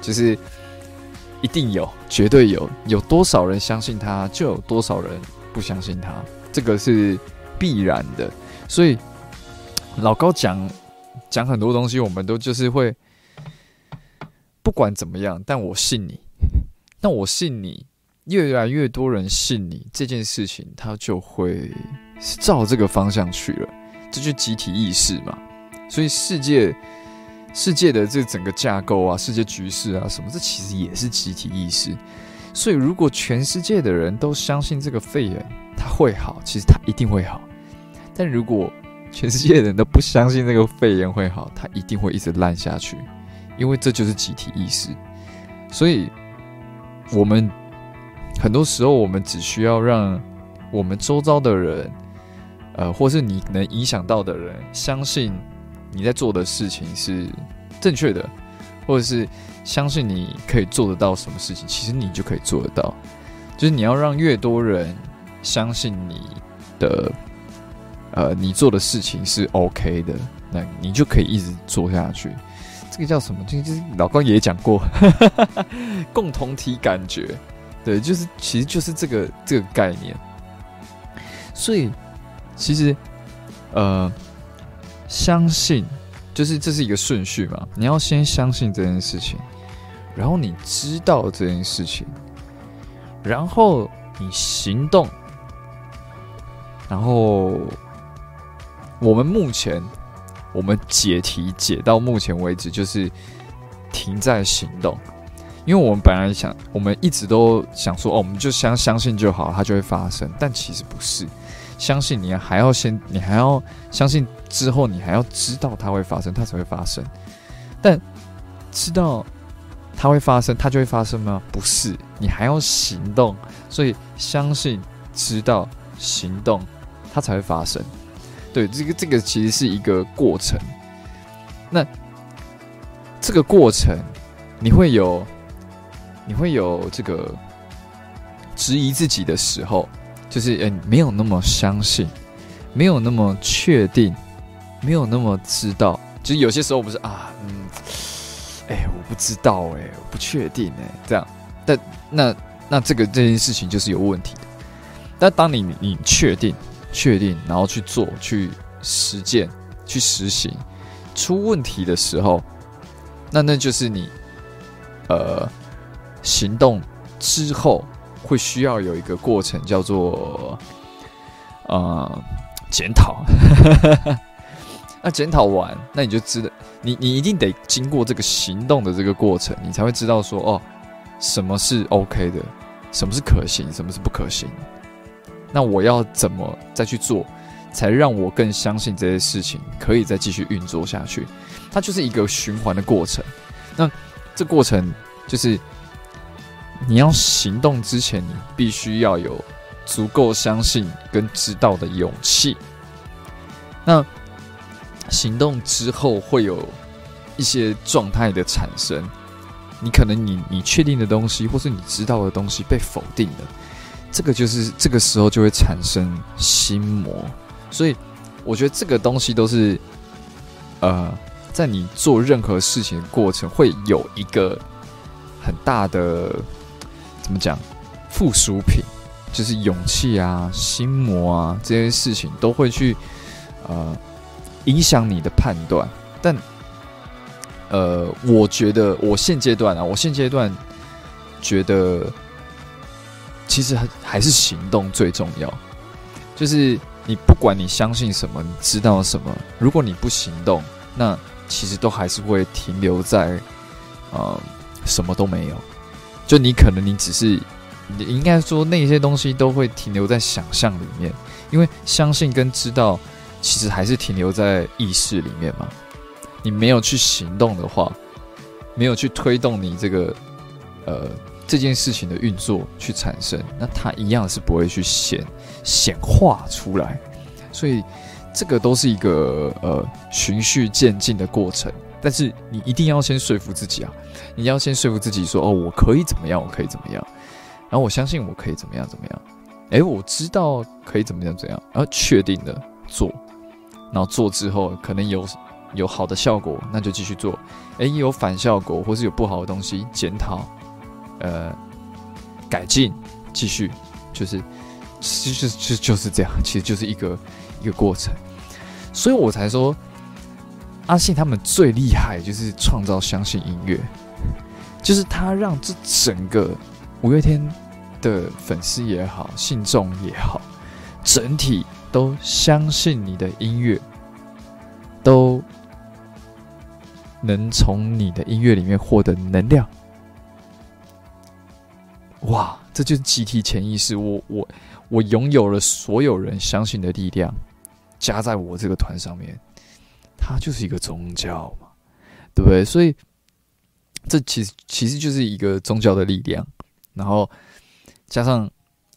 [SPEAKER 1] 就是一定有，绝对有，有多少人相信他，就有多少人不相信他，这个是必然的。所以老高讲讲很多东西，我们都就是会不管怎么样，但我信你，那我信你，越来越多人信你这件事情，他就会照这个方向去了。这就集体意识嘛，所以世界世界的这整个架构啊，世界局势啊，什么，这其实也是集体意识。所以，如果全世界的人都相信这个肺炎它会好，其实它一定会好。但如果全世界的人都不相信这个肺炎会好，它一定会一直烂下去，因为这就是集体意识。所以，我们很多时候，我们只需要让我们周遭的人。呃，或是你能影响到的人，相信你在做的事情是正确的，或者是相信你可以做得到什么事情，其实你就可以做得到。就是你要让越多人相信你的，呃，你做的事情是 OK 的，那你就可以一直做下去。这个叫什么？这个就是老高也讲过，*laughs* 共同体感觉，对，就是其实就是这个这个概念，所以。其实，呃，相信就是这是一个顺序嘛，你要先相信这件事情，然后你知道这件事情，然后你行动，然后我们目前我们解题解到目前为止就是停在行动。因为我们本来想，我们一直都想说，哦，我们就相相信就好，它就会发生。但其实不是，相信你还要先，你还要相信之后，你还要知道它会发生，它才会发生。但知道它会发生，它就会发生吗？不是，你还要行动。所以相信、知道、行动，它才会发生。对，这个这个其实是一个过程。那这个过程，你会有。你会有这个质疑自己的时候，就是嗯，没有那么相信，没有那么确定，没有那么知道。就是有些时候我不是啊，嗯，哎，我不知道，哎，我不确定，哎，这样。但那那这个这件事情就是有问题的。但当你你确定、确定，然后去做、去实践、去实行，出问题的时候，那那就是你，呃。行动之后会需要有一个过程，叫做呃检讨。*laughs* 那检讨完，那你就知道，你你一定得经过这个行动的这个过程，你才会知道说哦，什么是 OK 的，什么是可行，什么是不可行。那我要怎么再去做，才让我更相信这些事情可以再继续运作下去？它就是一个循环的过程。那这过程就是。你要行动之前，你必须要有足够相信跟知道的勇气。那行动之后会有一些状态的产生，你可能你你确定的东西，或是你知道的东西被否定了，这个就是这个时候就会产生心魔。所以我觉得这个东西都是，呃，在你做任何事情的过程会有一个很大的。怎么讲？附属品就是勇气啊、心魔啊这些事情都会去呃影响你的判断。但呃，我觉得我现阶段啊，我现阶段觉得其实还还是行动最重要。就是你不管你相信什么，你知道什么，如果你不行动，那其实都还是会停留在呃什么都没有。就你可能你只是，你应该说那些东西都会停留在想象里面，因为相信跟知道其实还是停留在意识里面嘛。你没有去行动的话，没有去推动你这个呃这件事情的运作去产生，那它一样是不会去显显化出来。所以这个都是一个呃循序渐进的过程。但是你一定要先说服自己啊！你要先说服自己说：“哦，我可以怎么样？我可以怎么样？”然后我相信我可以怎么样？怎么样？诶，我知道可以怎么样？怎样？然后确定的做，然后做之后可能有有好的效果，那就继续做。诶，有反效果或是有不好的东西，检讨，呃，改进，继续，就是其实就就是这样，其实就是一个一个过程。所以我才说。阿信他们最厉害就是创造相信音乐，就是他让这整个五月天的粉丝也好，信众也好，整体都相信你的音乐，都能从你的音乐里面获得能量。哇，这就是集体潜意识，我我我拥有了所有人相信的力量，加在我这个团上面。它就是一个宗教嘛，对不对？所以这其实其实就是一个宗教的力量，然后加上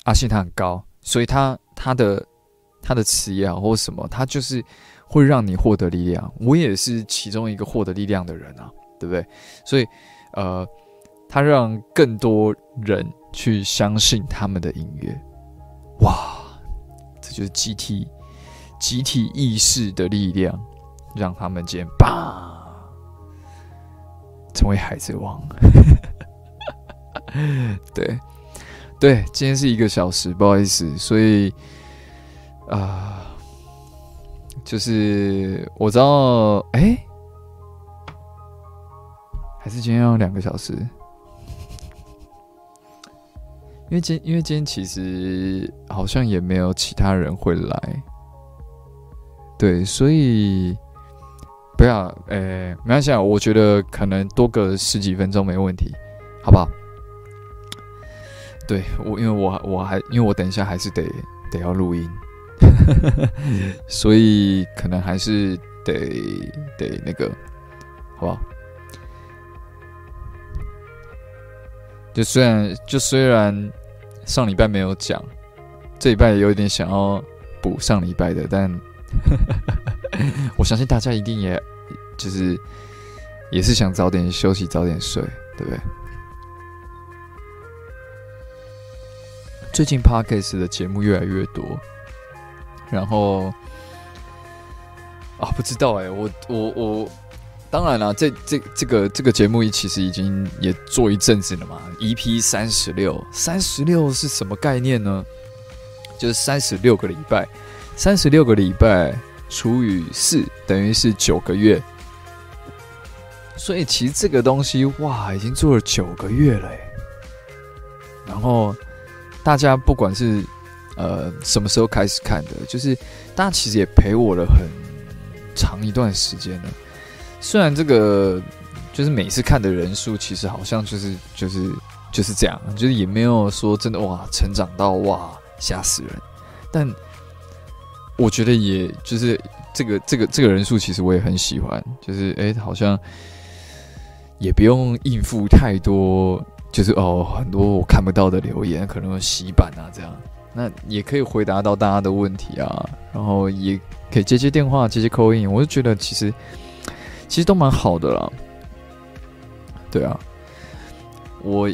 [SPEAKER 1] 阿信他很高，所以他他的他的词也好或什么，他就是会让你获得力量。我也是其中一个获得力量的人啊，对不对？所以呃，他让更多人去相信他们的音乐，哇，这就是集体集体意识的力量。让他们间吧成为海贼王。*laughs* 对对，今天是一个小时，不好意思，所以啊，就是我知道，哎，还是今天要两个小时？因为今因为今天其实好像也没有其他人会来，对，所以不要，诶，没关系啊，我觉得可能多个十几分钟没问题，好不好？对我，因为我我还因为我等一下还是得得要录音，*laughs* 所以可能还是得得那个，好不好？就虽然就虽然上礼拜没有讲，这礼拜也有点想要补上礼拜的，但 *laughs* 我相信大家一定也就是也是想早点休息、早点睡，对不对？最近 Parkes 的节目越来越多，然后啊，不知道哎，我我我。当然了，这这这个这个节目其实已经也做一阵子了嘛。EP 三十六，三十六是什么概念呢？就是三十六个礼拜，三十六个礼拜除以四，等于是九个月。所以其实这个东西哇，已经做了九个月了。然后大家不管是呃什么时候开始看的，就是大家其实也陪我了很长一段时间了。虽然这个就是每次看的人数，其实好像就是就是就是这样，就是也没有说真的哇，成长到哇吓死人。但我觉得，也就是这个这个这个人数，其实我也很喜欢。就是哎，好像也不用应付太多，就是哦很多我看不到的留言，可能有洗版啊这样。那也可以回答到大家的问题啊，然后也可以接接电话，接接口音。我就觉得其实。其实都蛮好的啦，对啊，我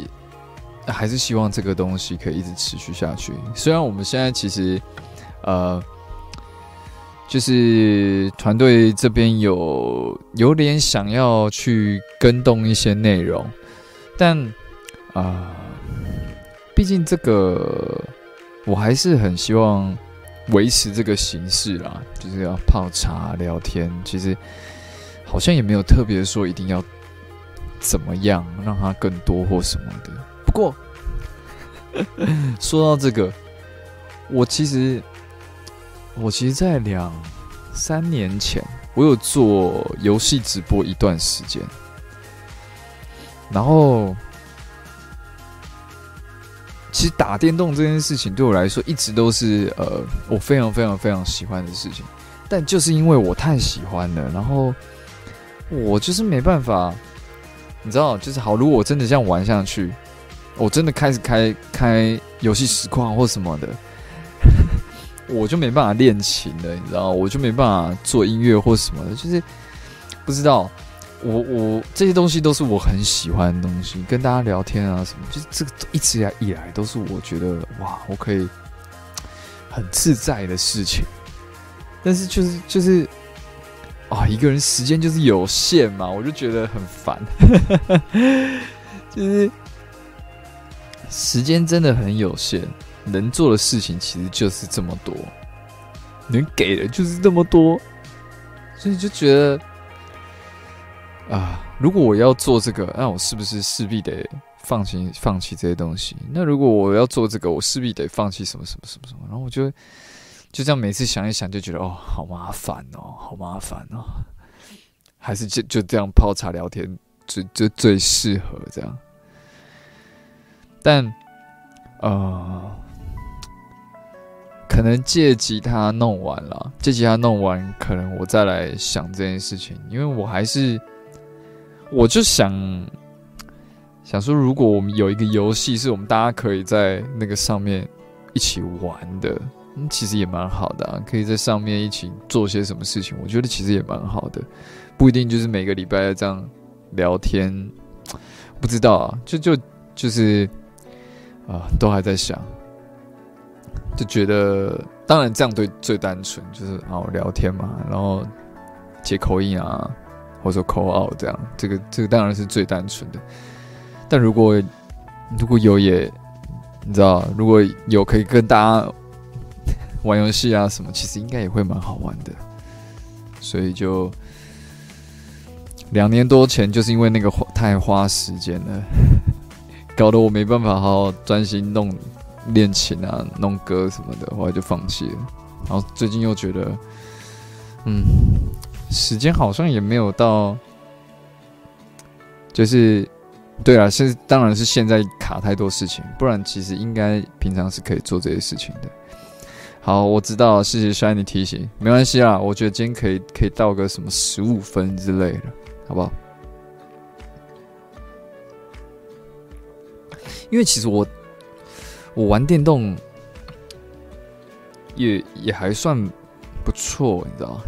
[SPEAKER 1] 还是希望这个东西可以一直持续下去。虽然我们现在其实，呃，就是团队这边有有点想要去跟动一些内容，但啊，毕竟这个我还是很希望维持这个形式啦，就是要泡茶聊天，其实。好像也没有特别说一定要怎么样让它更多或什么的。不过 *laughs* 说到这个，我其实我其实，在两三年前，我有做游戏直播一段时间，然后其实打电动这件事情对我来说一直都是呃我非常非常非常喜欢的事情，但就是因为我太喜欢了，然后。我就是没办法，你知道，就是好。如果我真的这样玩下去，我真的开始开开游戏实况或什么的，我就没办法练琴了，你知道，我就没办法做音乐或什么的。就是不知道，我我这些东西都是我很喜欢的东西，跟大家聊天啊什么，就是这个一直以来都是我觉得哇，我可以很自在的事情。但是就是就是。啊，一个人时间就是有限嘛，我就觉得很烦。*laughs* 就是时间真的很有限，能做的事情其实就是这么多，能给的就是这么多，所以就觉得啊，如果我要做这个，那我是不是势必得放弃放弃这些东西？那如果我要做这个，我势必得放弃什么什么什么什么？然后我就。就这样，每次想一想，就觉得哦，好麻烦哦，好麻烦哦，还是就就这样泡茶聊天最最最适合这样。但呃，可能借吉他弄完了，借吉他弄完，可能我再来想这件事情，因为我还是，我就想想说，如果我们有一个游戏，是我们大家可以在那个上面一起玩的。其实也蛮好的啊，可以在上面一起做些什么事情。我觉得其实也蛮好的，不一定就是每个礼拜要这样聊天。不知道啊，就就就是啊，都还在想，就觉得当然这样对最单纯就是啊聊天嘛，然后接口音啊，或者说口号这样，这个这个当然是最单纯的。但如果如果有也你知道，如果有可以跟大家。玩游戏啊，什么其实应该也会蛮好玩的，所以就两年多前，就是因为那个花太花时间了，*laughs* 搞得我没办法好好专心弄练琴啊、弄歌什么的，后来就放弃了。然后最近又觉得，嗯，时间好像也没有到，就是对啊，现当然是现在卡太多事情，不然其实应该平常是可以做这些事情的。好，我知道，谢谢 Shiny 提醒，没关系啦，我觉得今天可以可以到个什么十五分之类的，好不好？因为其实我我玩电动也也还算不错，你知道吗？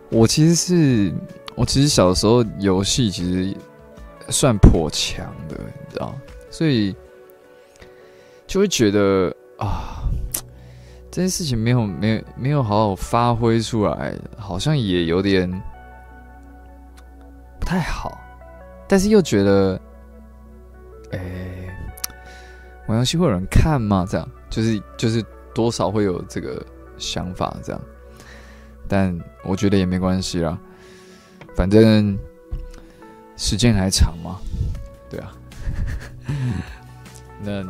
[SPEAKER 1] *laughs* 我其实是我其实小时候游戏其实算颇强的，你知道，所以就会觉得啊，这件事情没有没有没有好好发挥出来，好像也有点不太好，但是又觉得。哎，玩游戏会有人看吗？这样就是就是多少会有这个想法，这样。但我觉得也没关系啦，反正时间还长嘛，对啊。*laughs* 那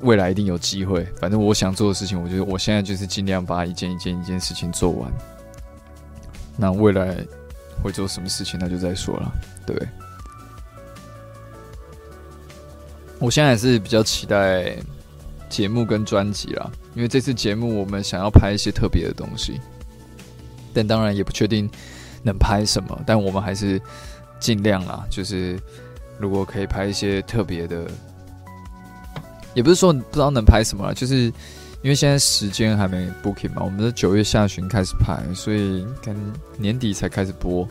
[SPEAKER 1] 未来一定有机会。反正我想做的事情，我觉得我现在就是尽量把一件一件一件事情做完。那未来会做什么事情，那就再说了，对。我现在还是比较期待节目跟专辑啦，因为这次节目我们想要拍一些特别的东西，但当然也不确定能拍什么，但我们还是尽量啦，就是如果可以拍一些特别的，也不是说不知道能拍什么，就是因为现在时间还没 booking 嘛，我们是九月下旬开始拍，所以可能年底才开始播，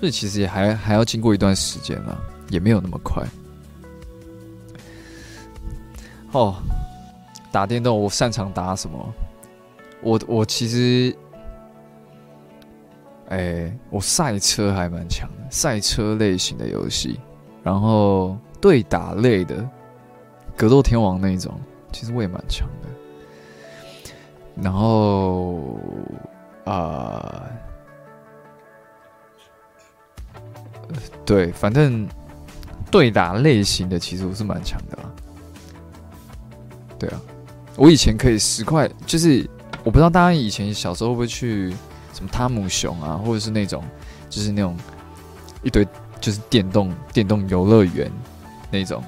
[SPEAKER 1] 所以其实也还还要经过一段时间了，也没有那么快。哦，打电动我擅长打什么？我我其实，哎，我赛车还蛮强的，赛车类型的游戏，然后对打类的，格斗天王那种，其实我也蛮强的。然后啊，对，反正对打类型的，其实我是蛮强的啦。对啊，我以前可以十块，就是我不知道大家以前小时候会不会去什么汤姆熊啊，或者是那种，就是那种一堆就是电动电动游乐园那种。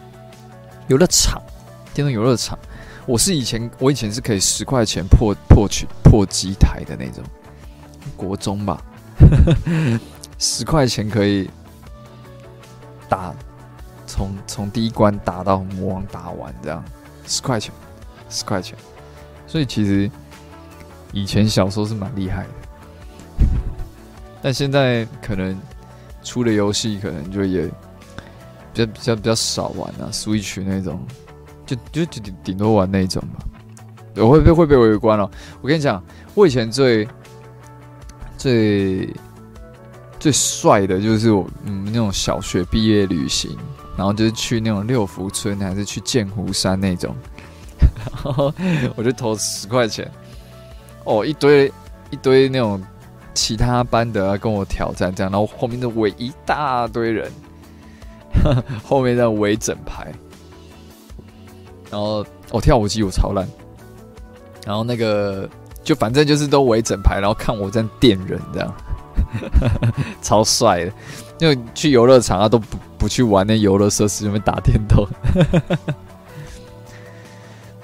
[SPEAKER 1] 游乐场，电动游乐场。我是以前我以前是可以十块钱破破取破机台的那种，国中吧，*laughs* 十块钱可以打从从第一关打到魔王打完这样，十块钱。十块钱，所以其实以前小时候是蛮厉害的，但现在可能出的游戏可能就也比较比较比较少玩啊，Switch 那种，就就顶顶多玩那种吧。我会被会被围观了。我跟你讲，我以前最最最帅的就是我嗯那种小学毕业旅行，然后就是去那种六福村还是去剑湖山那种。*laughs* 然后我就投十块钱，哦，一堆一堆那种其他班的跟我挑战，这样，然后后面的围一大堆人，*laughs* 后面在围整排，然后我跳舞机我超烂，然后那个就反正就是都围整排，然后看我在电人这样，*laughs* 超帅的，因为去游乐场啊都不不去玩那游乐设施，因为打电动。*laughs*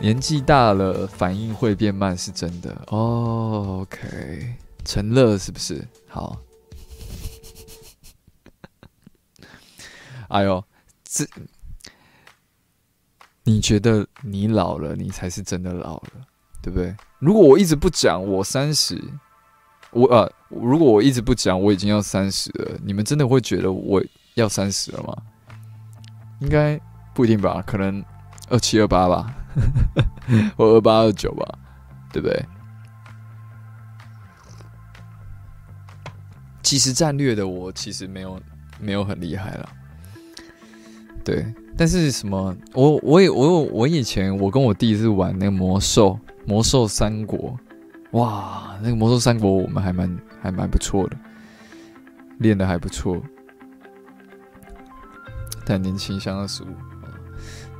[SPEAKER 1] 年纪大了，反应会变慢，是真的哦。OK，陈乐是不是？好。哎呦，这你觉得你老了，你才是真的老了，对不对？如果我一直不讲我三十，我呃，如果我一直不讲我已经要三十了，你们真的会觉得我要三十了吗？应该不一定吧，可能二七二八吧。*laughs* 我二八二九吧，对不对？其实战略的我其实没有没有很厉害了，对。但是什么？我我也我我以前我跟我弟是玩那个魔兽魔兽三国，哇，那个魔兽三国我们还蛮还蛮不错的，练的还不错。但年轻像二十五，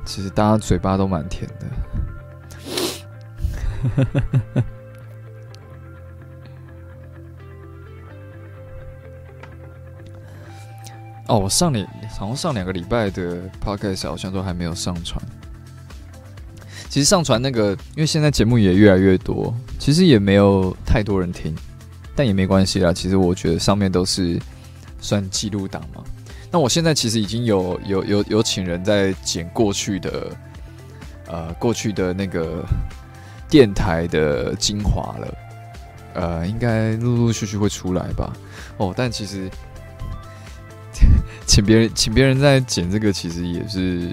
[SPEAKER 1] 其实大家嘴巴都蛮甜的。*laughs* 哦，我上两好像上两个礼拜的 podcast 好像都还没有上传。其实上传那个，因为现在节目也越来越多，其实也没有太多人听，但也没关系啦。其实我觉得上面都是算记录档嘛。那我现在其实已经有有有有请人在剪过去的，呃，过去的那个电台的精华了，呃，应该陆陆续续会出来吧。哦，但其实 *laughs* 请别人请别人在剪这个，其实也是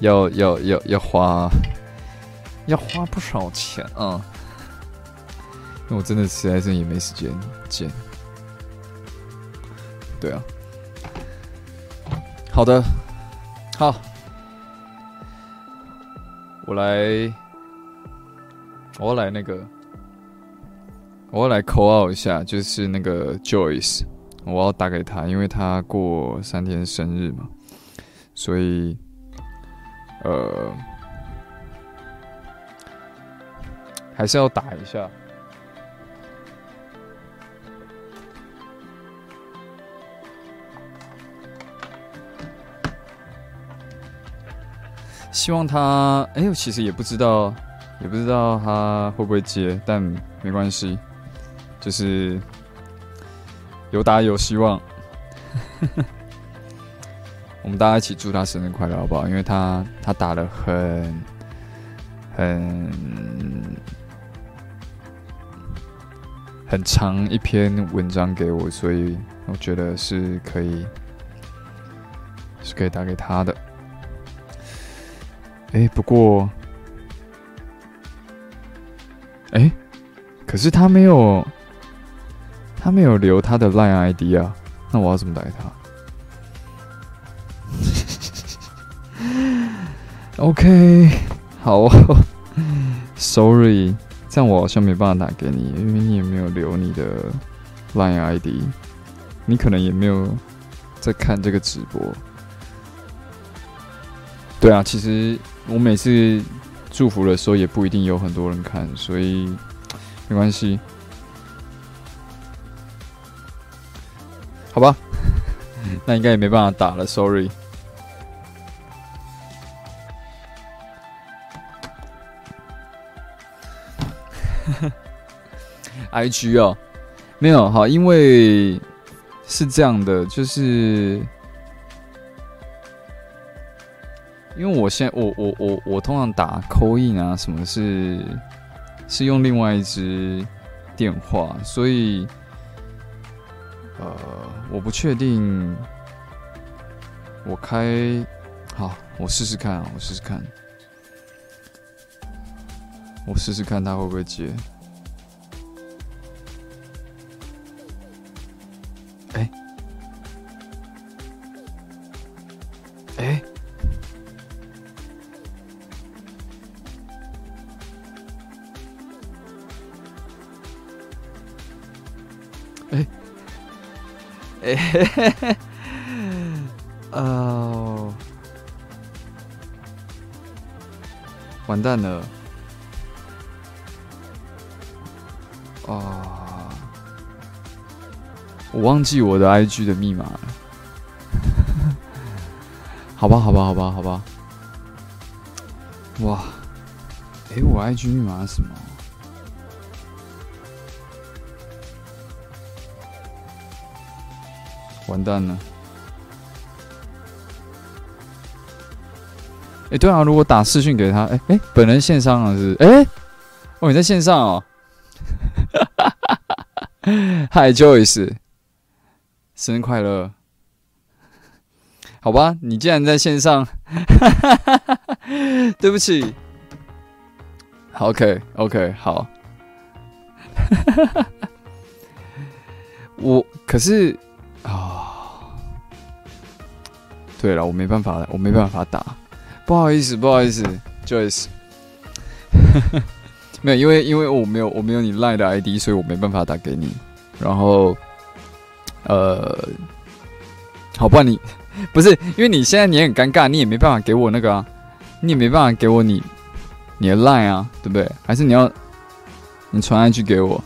[SPEAKER 1] 要要要要花要花不少钱啊。因为我真的实在是也没时间剪，对啊。好的，好，我来，我要来那个，我要来 call out 一下，就是那个 Joyce，我要打给他，因为他过三天生日嘛，所以，呃，还是要打一下。希望他，哎，我其实也不知道，也不知道他会不会接，但没关系，就是有打有希望。*laughs* 我们大家一起祝他生日快乐，好不好？因为他他打了很很很长一篇文章给我，所以我觉得是可以是可以打给他的。哎，不过，哎，可是他没有，他没有留他的 line ID 啊，那我要怎么打给他？OK，好哦，*laughs* Sorry，这样我好像没办法打给你，因为你也没有留你的 line ID，你可能也没有在看这个直播。对啊，其实。我每次祝福的时候，也不一定有很多人看，所以没关系，好吧？*laughs* 那应该也没办法打了，Sorry。IG 哦，没有好，因为是这样的，就是。因为我现我我我我通常打扣印啊什么是是用另外一支电话，所以呃我不确定我开好我试试看啊我试试看我试试看他会不会接哎，哎，哎，哎，嘿嘿嘿，哦，完蛋了。我忘记我的 IG 的密码了。*laughs* 好吧，好吧，好吧，好吧。哇，哎，我 IG 密码是什么？完蛋了！哎，对啊，如果打视讯给他，哎哎，本人线上啊是？哎，哦，你在线上哦。*laughs* Hi Joyce，生日快乐！*laughs* 好吧，你既然在线上，*laughs* 对不起。OK OK，好。*laughs* 我可是。啊，对了，我没办法了，我没办法打，不好意思，不好意思，Joyce，没有，因为因为我没有我没有你赖的 ID，所以我没办法打给你。然后，呃，好，不然你 *laughs* 不是，因为你现在你也很尴尬，你也没办法给我那个啊，你也没办法给我你你的 line 啊，对不对？还是你要你传一句给我，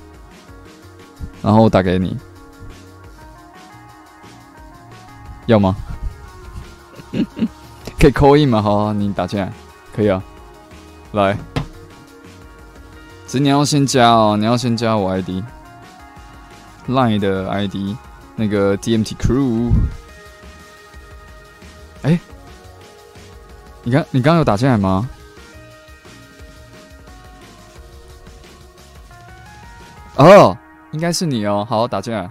[SPEAKER 1] 然后我打给你，要吗？*laughs* 可以扣印吗？好好，你打进来，可以啊，来，只是你要先加哦，你要先加我 ID，line 的 ID，那个 DMT Crew。哎，你刚你刚刚有打进来吗？哦，应该是你哦，好，打进来。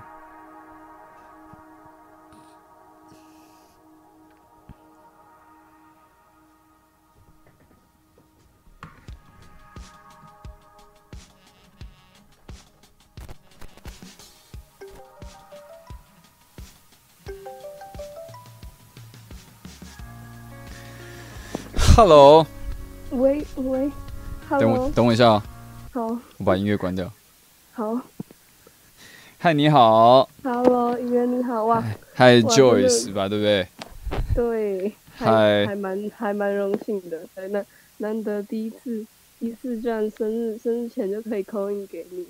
[SPEAKER 1] Hello，
[SPEAKER 2] 喂喂，Hello。
[SPEAKER 1] 等我等我一下啊，
[SPEAKER 2] 好，
[SPEAKER 1] 我把音乐关掉。
[SPEAKER 2] 好。
[SPEAKER 1] 嗨，你好。
[SPEAKER 2] ，Hello，音乐你好哇，
[SPEAKER 1] 嗨
[SPEAKER 2] 哇
[SPEAKER 1] ，Joyce 吧，对不对？
[SPEAKER 2] 对，
[SPEAKER 1] 嗨。
[SPEAKER 2] 还还蛮还蛮荣幸的，难难得第一次第一次这样生日生日前就可以扣印给你，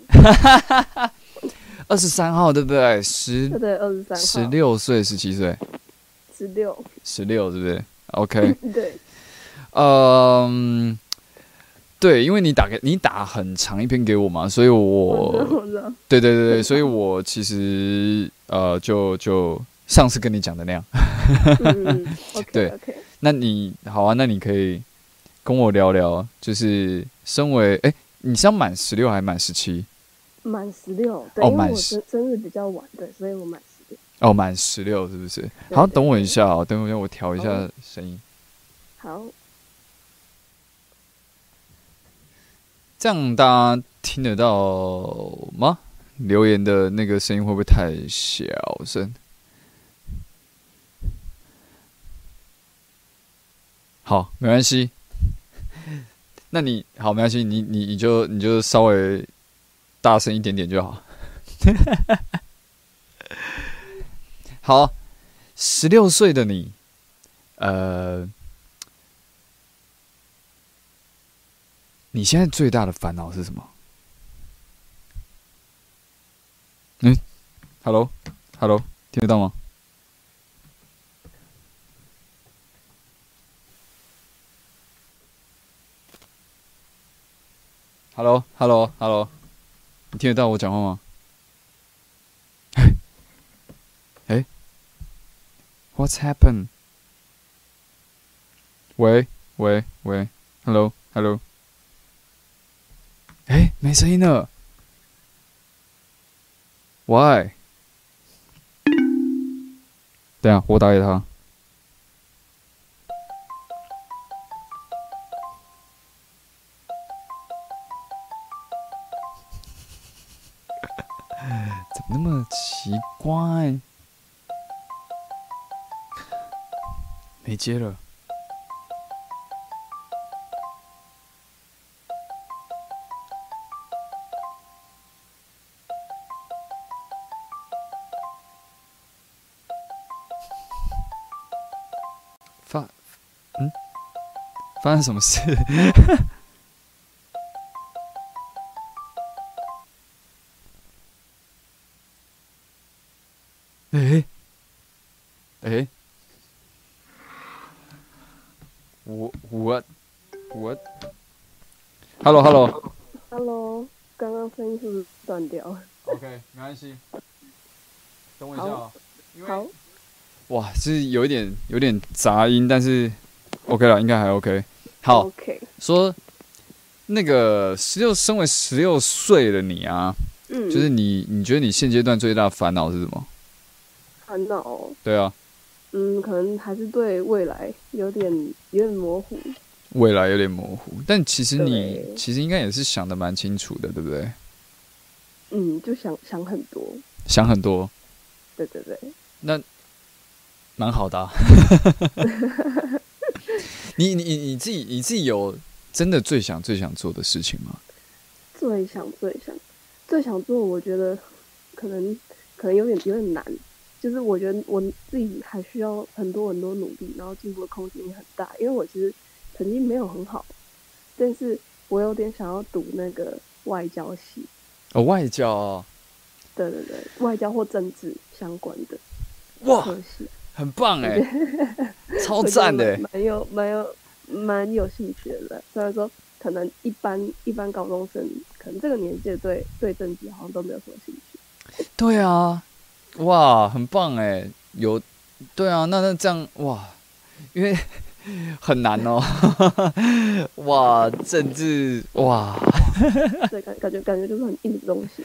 [SPEAKER 2] *laughs*
[SPEAKER 1] 二十三号，对不对？十
[SPEAKER 2] 对对，二十三号，
[SPEAKER 1] 十六岁，十七岁，
[SPEAKER 2] 十六，
[SPEAKER 1] 十六，对不对？OK，*laughs*
[SPEAKER 2] 对，
[SPEAKER 1] 嗯，对，因为你打给你打很长一篇给我嘛，所以
[SPEAKER 2] 我
[SPEAKER 1] 对对对对，所以我其实呃，就就上次跟你讲的那样。*laughs* 对那你好啊，那你可以跟我聊聊，就是身为哎、你是要满十六还是满十七？
[SPEAKER 2] 满十六，对，因为我
[SPEAKER 1] 哦满十
[SPEAKER 2] 生生日比较晚，对，所以我满十六，
[SPEAKER 1] 哦，满十六是不是？好，等我一下哦，等我一下，我调一下声音，
[SPEAKER 2] 好，
[SPEAKER 1] 这样大家听得到吗？留言的那个声音会不会太小声？好，没关系。那你好，没关系，你你你就你就稍微大声一点点就好。*laughs* 好，十六岁的你，呃，你现在最大的烦恼是什么？嗯，Hello，Hello，听得到吗？Hello，Hello，Hello，你听得到我讲话吗？哎，What's happened？喂喂喂，Hello，Hello，哎，没声音了，Why？等下，我打给他。*laughs* 怎么那么奇怪？没接了。发生什么事？哎，哎，我我我，Hello Hello。
[SPEAKER 2] Hello，刚刚声音是不是断掉了
[SPEAKER 1] ？OK，没关系。等我一下啊，因为
[SPEAKER 2] 好，
[SPEAKER 1] 哇，是有一点有点杂音，但是 OK 了，应该还 OK。好
[SPEAKER 2] ，，OK，
[SPEAKER 1] 说那个十六，身为十六岁的你啊，
[SPEAKER 2] 嗯，
[SPEAKER 1] 就是你，你觉得你现阶段最大的烦恼是什么？
[SPEAKER 2] 烦恼？哦，
[SPEAKER 1] 对啊，
[SPEAKER 2] 嗯，可能还是对未来有点有点模糊。
[SPEAKER 1] 未来有点模糊，但其实你其实应该也是想的蛮清楚的，对不对？
[SPEAKER 2] 嗯，就想想很多，
[SPEAKER 1] 想很多，
[SPEAKER 2] 对对对，那
[SPEAKER 1] 蛮好的啊、*laughs* 你你你自己你自己有真的最想最想做的事情吗？
[SPEAKER 2] 最想最想最想做，我觉得可能可能有点有点难，就是我觉得我自己还需要很多很多努力，然后进步的空间也很大。因为我其实成绩没有很好，但是我有点想要读那个外交系。
[SPEAKER 1] 哦，外交哦，
[SPEAKER 2] 对对对，外交或政治相关的
[SPEAKER 1] 哇，很棒哎，*laughs* 超赞的，
[SPEAKER 2] 蛮有蛮有蛮有兴趣的。虽然说可能一般一般高中生，可能这个年纪对对政治好像都没有什么兴趣。
[SPEAKER 1] 对啊。哇，很棒哎！有，对啊，那那这样哇，因为很难哦。*laughs* 哇，政治哇，
[SPEAKER 2] 对，感感觉感觉就是很硬的东西。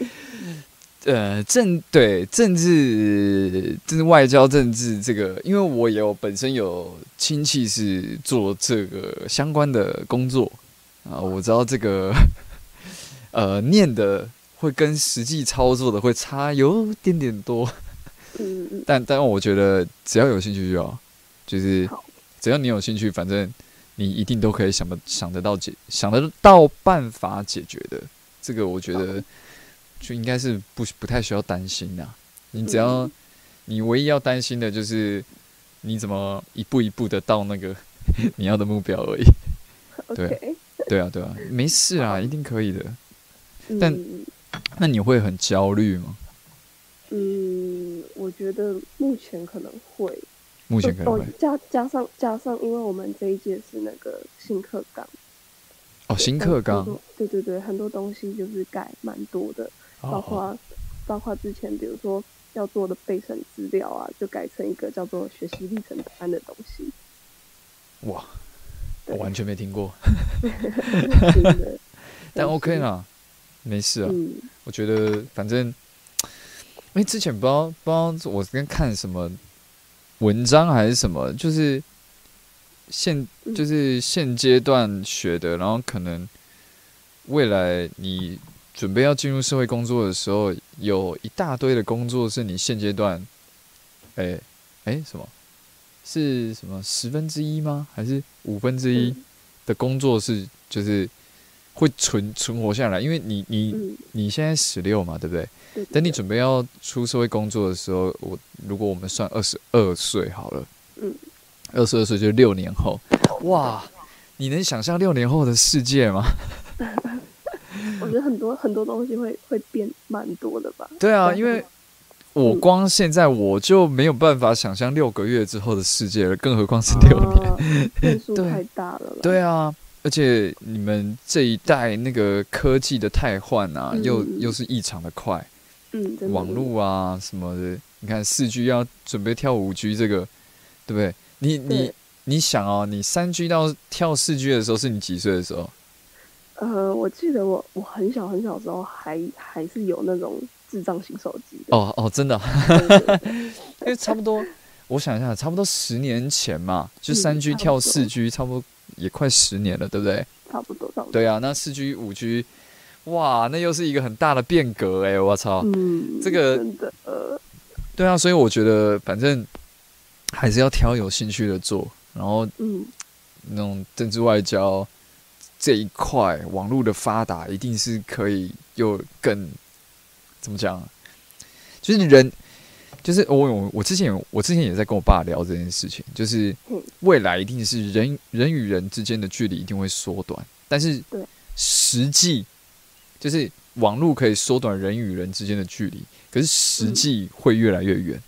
[SPEAKER 1] 呃，政对政治，政治外交政治这个，因为我有本身有亲戚是做这个相关的工作啊，我知道这个呃念的。会跟实际操作的会差有点点多，但但我觉得只要有兴趣就好，就是只要你有兴趣，反正你一定都可以想得想得到解想得到办法解决的。这个我觉得就应该是不不太需要担心的。你只要你唯一要担心的就是你怎么一步一步的到那个 *laughs* 你要的目标而已。
[SPEAKER 2] 对 *laughs*
[SPEAKER 1] 对啊对啊，没事啊，一定可以的。但那你会很焦虑吗？
[SPEAKER 2] 嗯，我觉得目前可能会，
[SPEAKER 1] 目前可能会。
[SPEAKER 2] 加加上加上，因为我们这一届是那个新课纲，
[SPEAKER 1] 哦，新课纲，
[SPEAKER 2] 对对对，很多东西就是改蛮多的，包括包括之前比如说要做的备审资料啊，就改成一个叫做学习历程单的东西。
[SPEAKER 1] 哇，我完全没听过，*laughs* *laughs*
[SPEAKER 2] 但
[SPEAKER 1] OK 啦。没事啊，我觉得反正，因为之前不知道不知道我跟看什么文章还是什么，就是现就是现阶段学的，然后可能未来你准备要进入社会工作的时候，有一大堆的工作是你现阶段，哎哎什么是什么十分之一吗？还是五分之一的工作是就是。会存存活下来，因为你你你现在十六嘛，对不对？等你准备要出社会工作的时候，我如果我们算二十二岁好了，嗯，二十二岁就六年后，哇，你能想象六年后的世界吗？
[SPEAKER 2] 我觉得很多很多东西会会变蛮多的吧。
[SPEAKER 1] 对啊，因为我光现在我就没有办法想象六个月之后的世界了，更何况是六
[SPEAKER 2] 年，变数太大了。
[SPEAKER 1] 对啊。而且你们这一代那个科技的太换啊，又又是异常的快，
[SPEAKER 2] 嗯，
[SPEAKER 1] 网络啊什么的，你看四 G 要准备跳五 G，这个对不对？你你你想哦，你三 G 到跳四 G 的时候，是你几岁的时候？
[SPEAKER 2] 呃，我记得我我很小很小时候还还是有那种智障型手机的。
[SPEAKER 1] 哦哦，真的，因为差不多，我想一下，差不多十年前嘛，就三 G 跳四 G，差不多。也快十年了，对不对？
[SPEAKER 2] 差不多，差不多。
[SPEAKER 1] 对啊，那四 G、五 G，哇，那又是一个很大的变革哎！我操，
[SPEAKER 2] 嗯，
[SPEAKER 1] 这个
[SPEAKER 2] 真的，
[SPEAKER 1] 对啊，所以我觉得反正还是要挑有兴趣的做，然后，
[SPEAKER 2] 嗯，
[SPEAKER 1] 那种政治外交这一块，网络的发达一定是可以又更怎么讲？就是人。就是我我我之前我之前也在跟我爸聊这件事情，就是未来一定是人人与人之间的距离一定会缩短，但是实际就是网络可以缩短人与人之间的距离，可是实际会越来越远，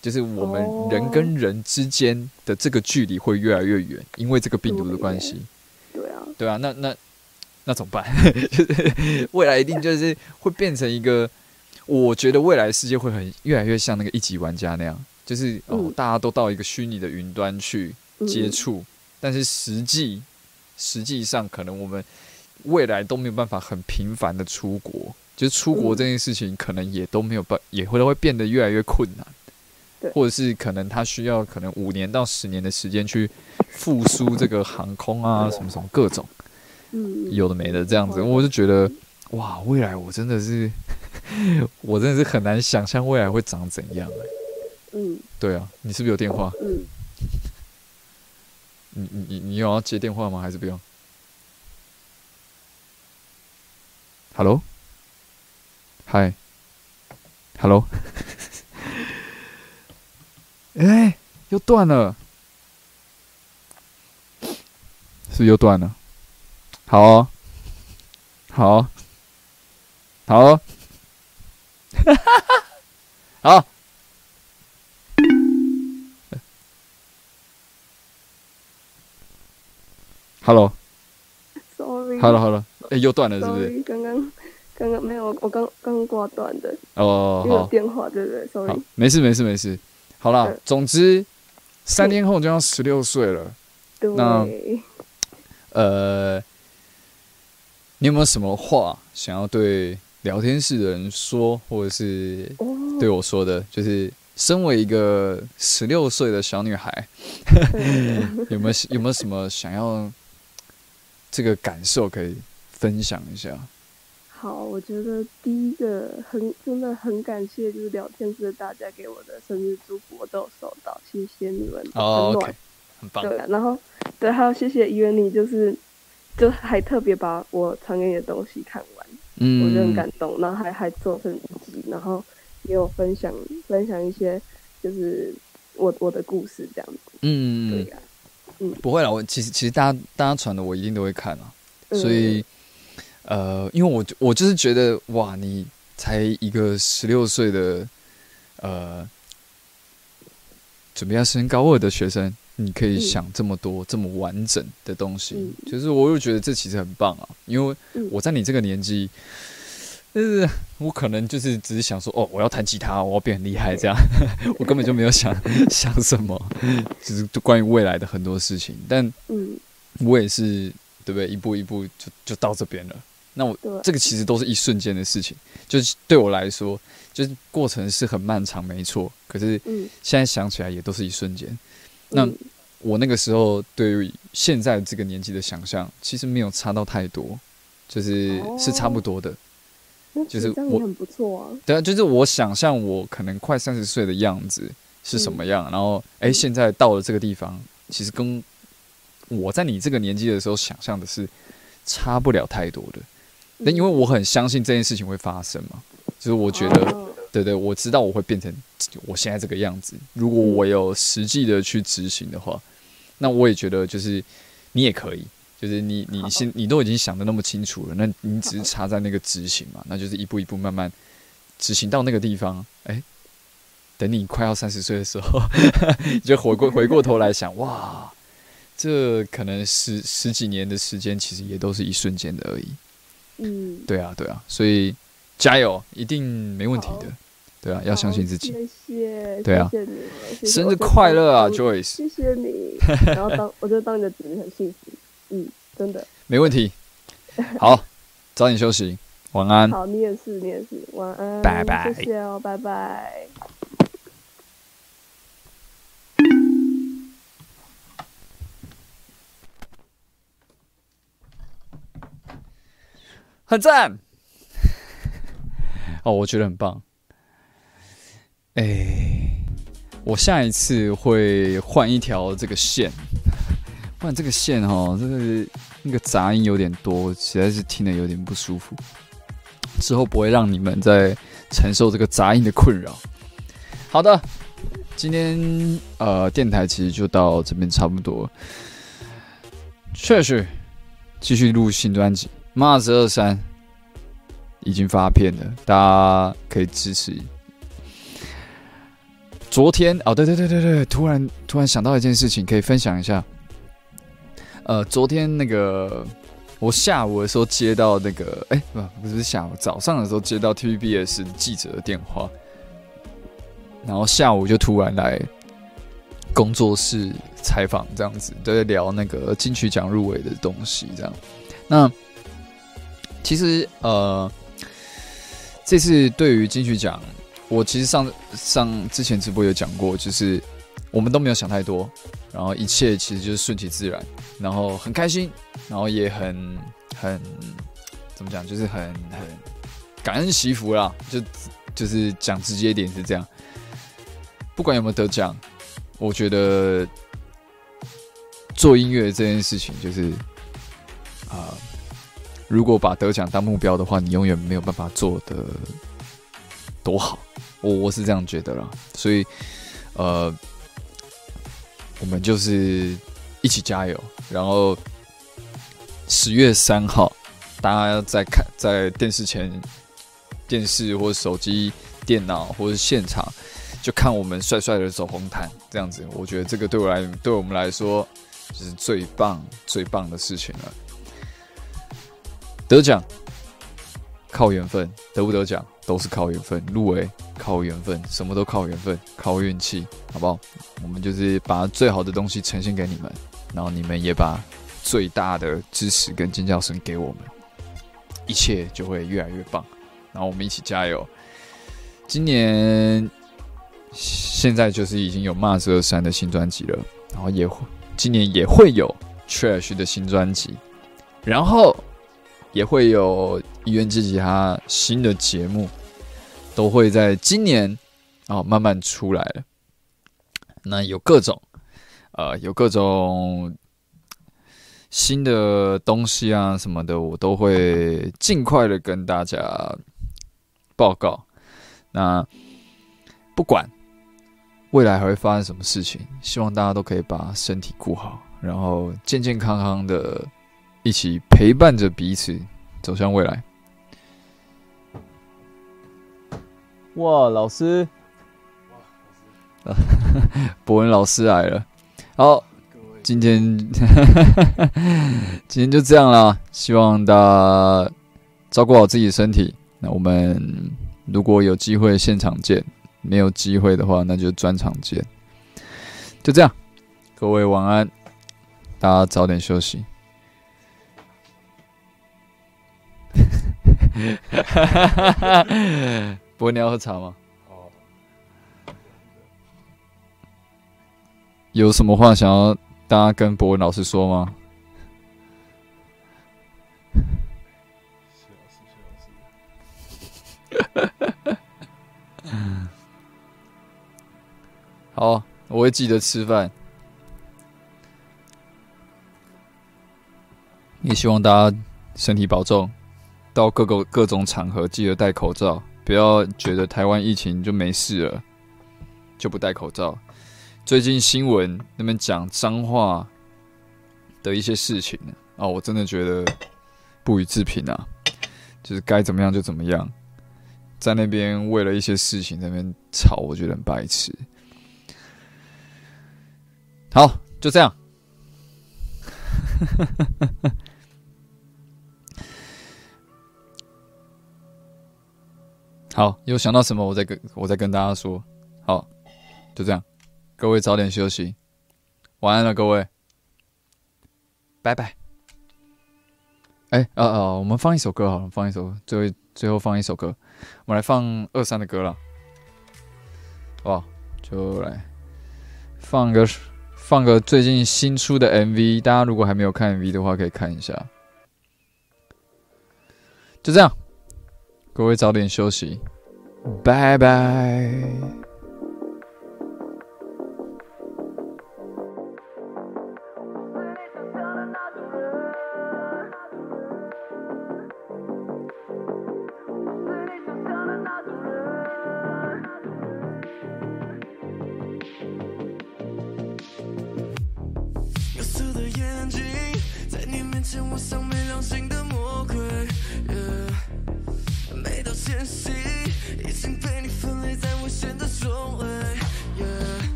[SPEAKER 1] 就是我们人跟人之间的这个距离会越来越远，因为这个病毒的关系。
[SPEAKER 2] 对啊，
[SPEAKER 1] 那那那怎么办？*laughs* 就是未来一定就是会变成一个。我觉得未来世界会很越来越像那个一级玩家那样，就是哦，大家都到一个虚拟的云端去接触，但是实际实际上可能我们未来都没有办法很频繁的出国，就是出国这件事情可能也都没有办，也会会变得越来越困难，
[SPEAKER 2] 对，
[SPEAKER 1] 或者是可能他需要可能五年到十年的时间去复苏这个航空啊什么什么各种，
[SPEAKER 2] 嗯，
[SPEAKER 1] 有的没的这样子，我就觉得哇，未来我真的是。*laughs* 我真的是很难想象未来会长怎样
[SPEAKER 2] 嗯，
[SPEAKER 1] 对啊，你是不是有电话？
[SPEAKER 2] 嗯，
[SPEAKER 1] 你你你你有要接电话吗？还是不用？Hello，嗨，Hello，哎，又断了，是又断了。好，哦，好，好，哦，哈哈哈，好。Hello，Sorry。好了好了，哎，又断了是不是？
[SPEAKER 2] 刚刚刚刚没有，我刚刚挂断的。哦，好。电话对不对？Sorry。
[SPEAKER 1] 没事没事没事。好了，总之三天后就要十六岁了。
[SPEAKER 2] 对。
[SPEAKER 1] 那呃，你有没有什么话想要对聊天室的人说，或者是对我说的？就是身为一个十六岁的小女孩，*laughs* 有没有有没有什么想要？这个感受可以分享一下。
[SPEAKER 2] 好，我觉得第一个很真的很感谢，就是聊天室的大家给我的生日祝福，我都有收到，谢谢你们，
[SPEAKER 1] 很暖，很棒。
[SPEAKER 2] 对，然后对，还有谢谢伊恩你，就是就还特别把我传给你的东西看完，嗯，我就很感动，然后还还做成集，然后也有分享分享一些就是我我的故事这样子，嗯，对呀。
[SPEAKER 1] 嗯，不会啦，我其实其实大家大家传的我一定都会看啊，所以呃，因为我我就是觉得哇，你才一个十六岁的呃，准备要升高二的学生，你可以想这么多这么完整的东西，就是我又觉得这其实很棒啊，因为我在你这个年纪。就是我可能就是只是想说哦，我要弹吉他，我要变很厉害这样，*laughs* 我根本就没有想 *laughs* 想什么，就是关于未来的很多事情。但嗯，我也是对不对？一步一步就就到这边了。那我这个其实都是一瞬间的事情，就是对我来说，就是过程是很漫长，没错。可是现在想起来也都是一瞬间。那我那个时候对于现在这个年纪的想象，其实没有差到太多，就是是差不多的。
[SPEAKER 2] 就是我很不错啊，
[SPEAKER 1] 对啊，就是我想象我可能快三十岁的样子是什么样，然后哎，现在到了这个地方，其实跟我在你这个年纪的时候想象的是差不了太多的。那因为我很相信这件事情会发生嘛，就是我觉得，对对，我知道我会变成我现在这个样子。如果我有实际的去执行的话，那我也觉得就是你也可以。就是你，你先，你都已经想的那么清楚了，那你只是差在那个执行嘛，那就是一步一步慢慢执行到那个地方。哎，等你快要三十岁的时候，*laughs* 就回过回过头来想，哇，这可能十十几年的时间，其实也都是一瞬间的而已。嗯，对啊，对啊，所以加油，一定没问题的。对啊，要相信自己。
[SPEAKER 2] 谢谢，
[SPEAKER 1] 对啊，
[SPEAKER 2] 谢谢你，
[SPEAKER 1] 生日快乐啊，Joyce！
[SPEAKER 2] 谢谢你，*laughs* 然后当我觉得当你的子女很幸福。嗯，真的
[SPEAKER 1] 没问题。*laughs* 好，早点休息，晚安。
[SPEAKER 2] 好，你也是，你也是，晚安，
[SPEAKER 1] 拜拜，
[SPEAKER 2] 谢谢哦，拜拜。
[SPEAKER 1] 很赞。*laughs* 哦，我觉得很棒。哎，我下一次会换一条这个线。不然这个线哈，这个那个杂音有点多，实在是听得有点不舒服。之后不会让你们再承受这个杂音的困扰。好的，今天呃电台其实就到这边差不多。确实，继续录新专辑《Mars 二三》已经发片了，大家可以支持。昨天哦，对对对对对，突然突然想到一件事情，可以分享一下。呃，昨天那个我下午的时候接到那个，哎，不，不是下午，早上的时候接到 TVBS 记者的电话，然后下午就突然来工作室采访，这样子都在聊那个金曲奖入围的东西，这样。那其实呃，这次对于金曲奖，我其实上上之前直播有讲过，就是我们都没有想太多。然后一切其实就是顺其自然，然后很开心，然后也很很怎么讲，就是很很感恩惜福啦，就就是讲直接一点是这样。不管有没有得奖，我觉得做音乐这件事情就是啊，如果把得奖当目标的话，你永远没有办法做的多好。我我是这样觉得啦，所以呃。我们就是一起加油。然后十月三号，大家要在看在电视前、电视或者手机、电脑或者现场，就看我们帅帅的走红毯，这样子，我觉得这个对我来，对我们来说，就是最棒、最棒的事情了。得奖靠缘分，得不得奖都是靠缘分，入围靠缘分，什么都靠缘分，靠运气，好不好？我们就是把最好的东西呈现给你们，然后你们也把最大的支持跟尖叫声给我们，一切就会越来越棒。然后我们一起加油。今年现在就是已经有 Mars 二三的新专辑了，然后也会今年也会有 Trash 的新专辑，然后。也会有医院自己他新的节目，都会在今年哦慢慢出来了。那有各种呃有各种新的东西啊什么的，我都会尽快的跟大家报告。那不管未来还会发生什么事情，希望大家都可以把身体顾好，然后健健康康的。一起陪伴着彼此走向未来。哇，老师，博文老师来了。好，今天 *laughs* 今天就这样啦。希望大家照顾好自己的身体。那我们如果有机会现场见，没有机会的话，那就专场见。就这样，各位晚安，大家早点休息。*laughs* 不过你要喝茶吗？有什么话想要大家跟博文老师说吗？*laughs* 好，我会记得吃饭。也希望大家身体保重。到各个各种场合，记得戴口罩，不要觉得台湾疫情就没事了，就不戴口罩。最近新闻那边讲脏话的一些事情哦，我真的觉得不予置评啊，就是该怎么样就怎么样，在那边为了一些事情那边吵，我觉得很白痴。好，就这样。好，有想到什么，我再跟我再跟大家说。好，就这样，各位早点休息，晚安了，各位，拜拜。哎，啊啊，我们放一首歌好了，放一首，最后最后放一首歌，我们来放二三的歌了。哇，就来放个放个最近新出的 MV，大家如果还没有看 MV 的话，可以看一下。就这样。各位早点休息，拜拜。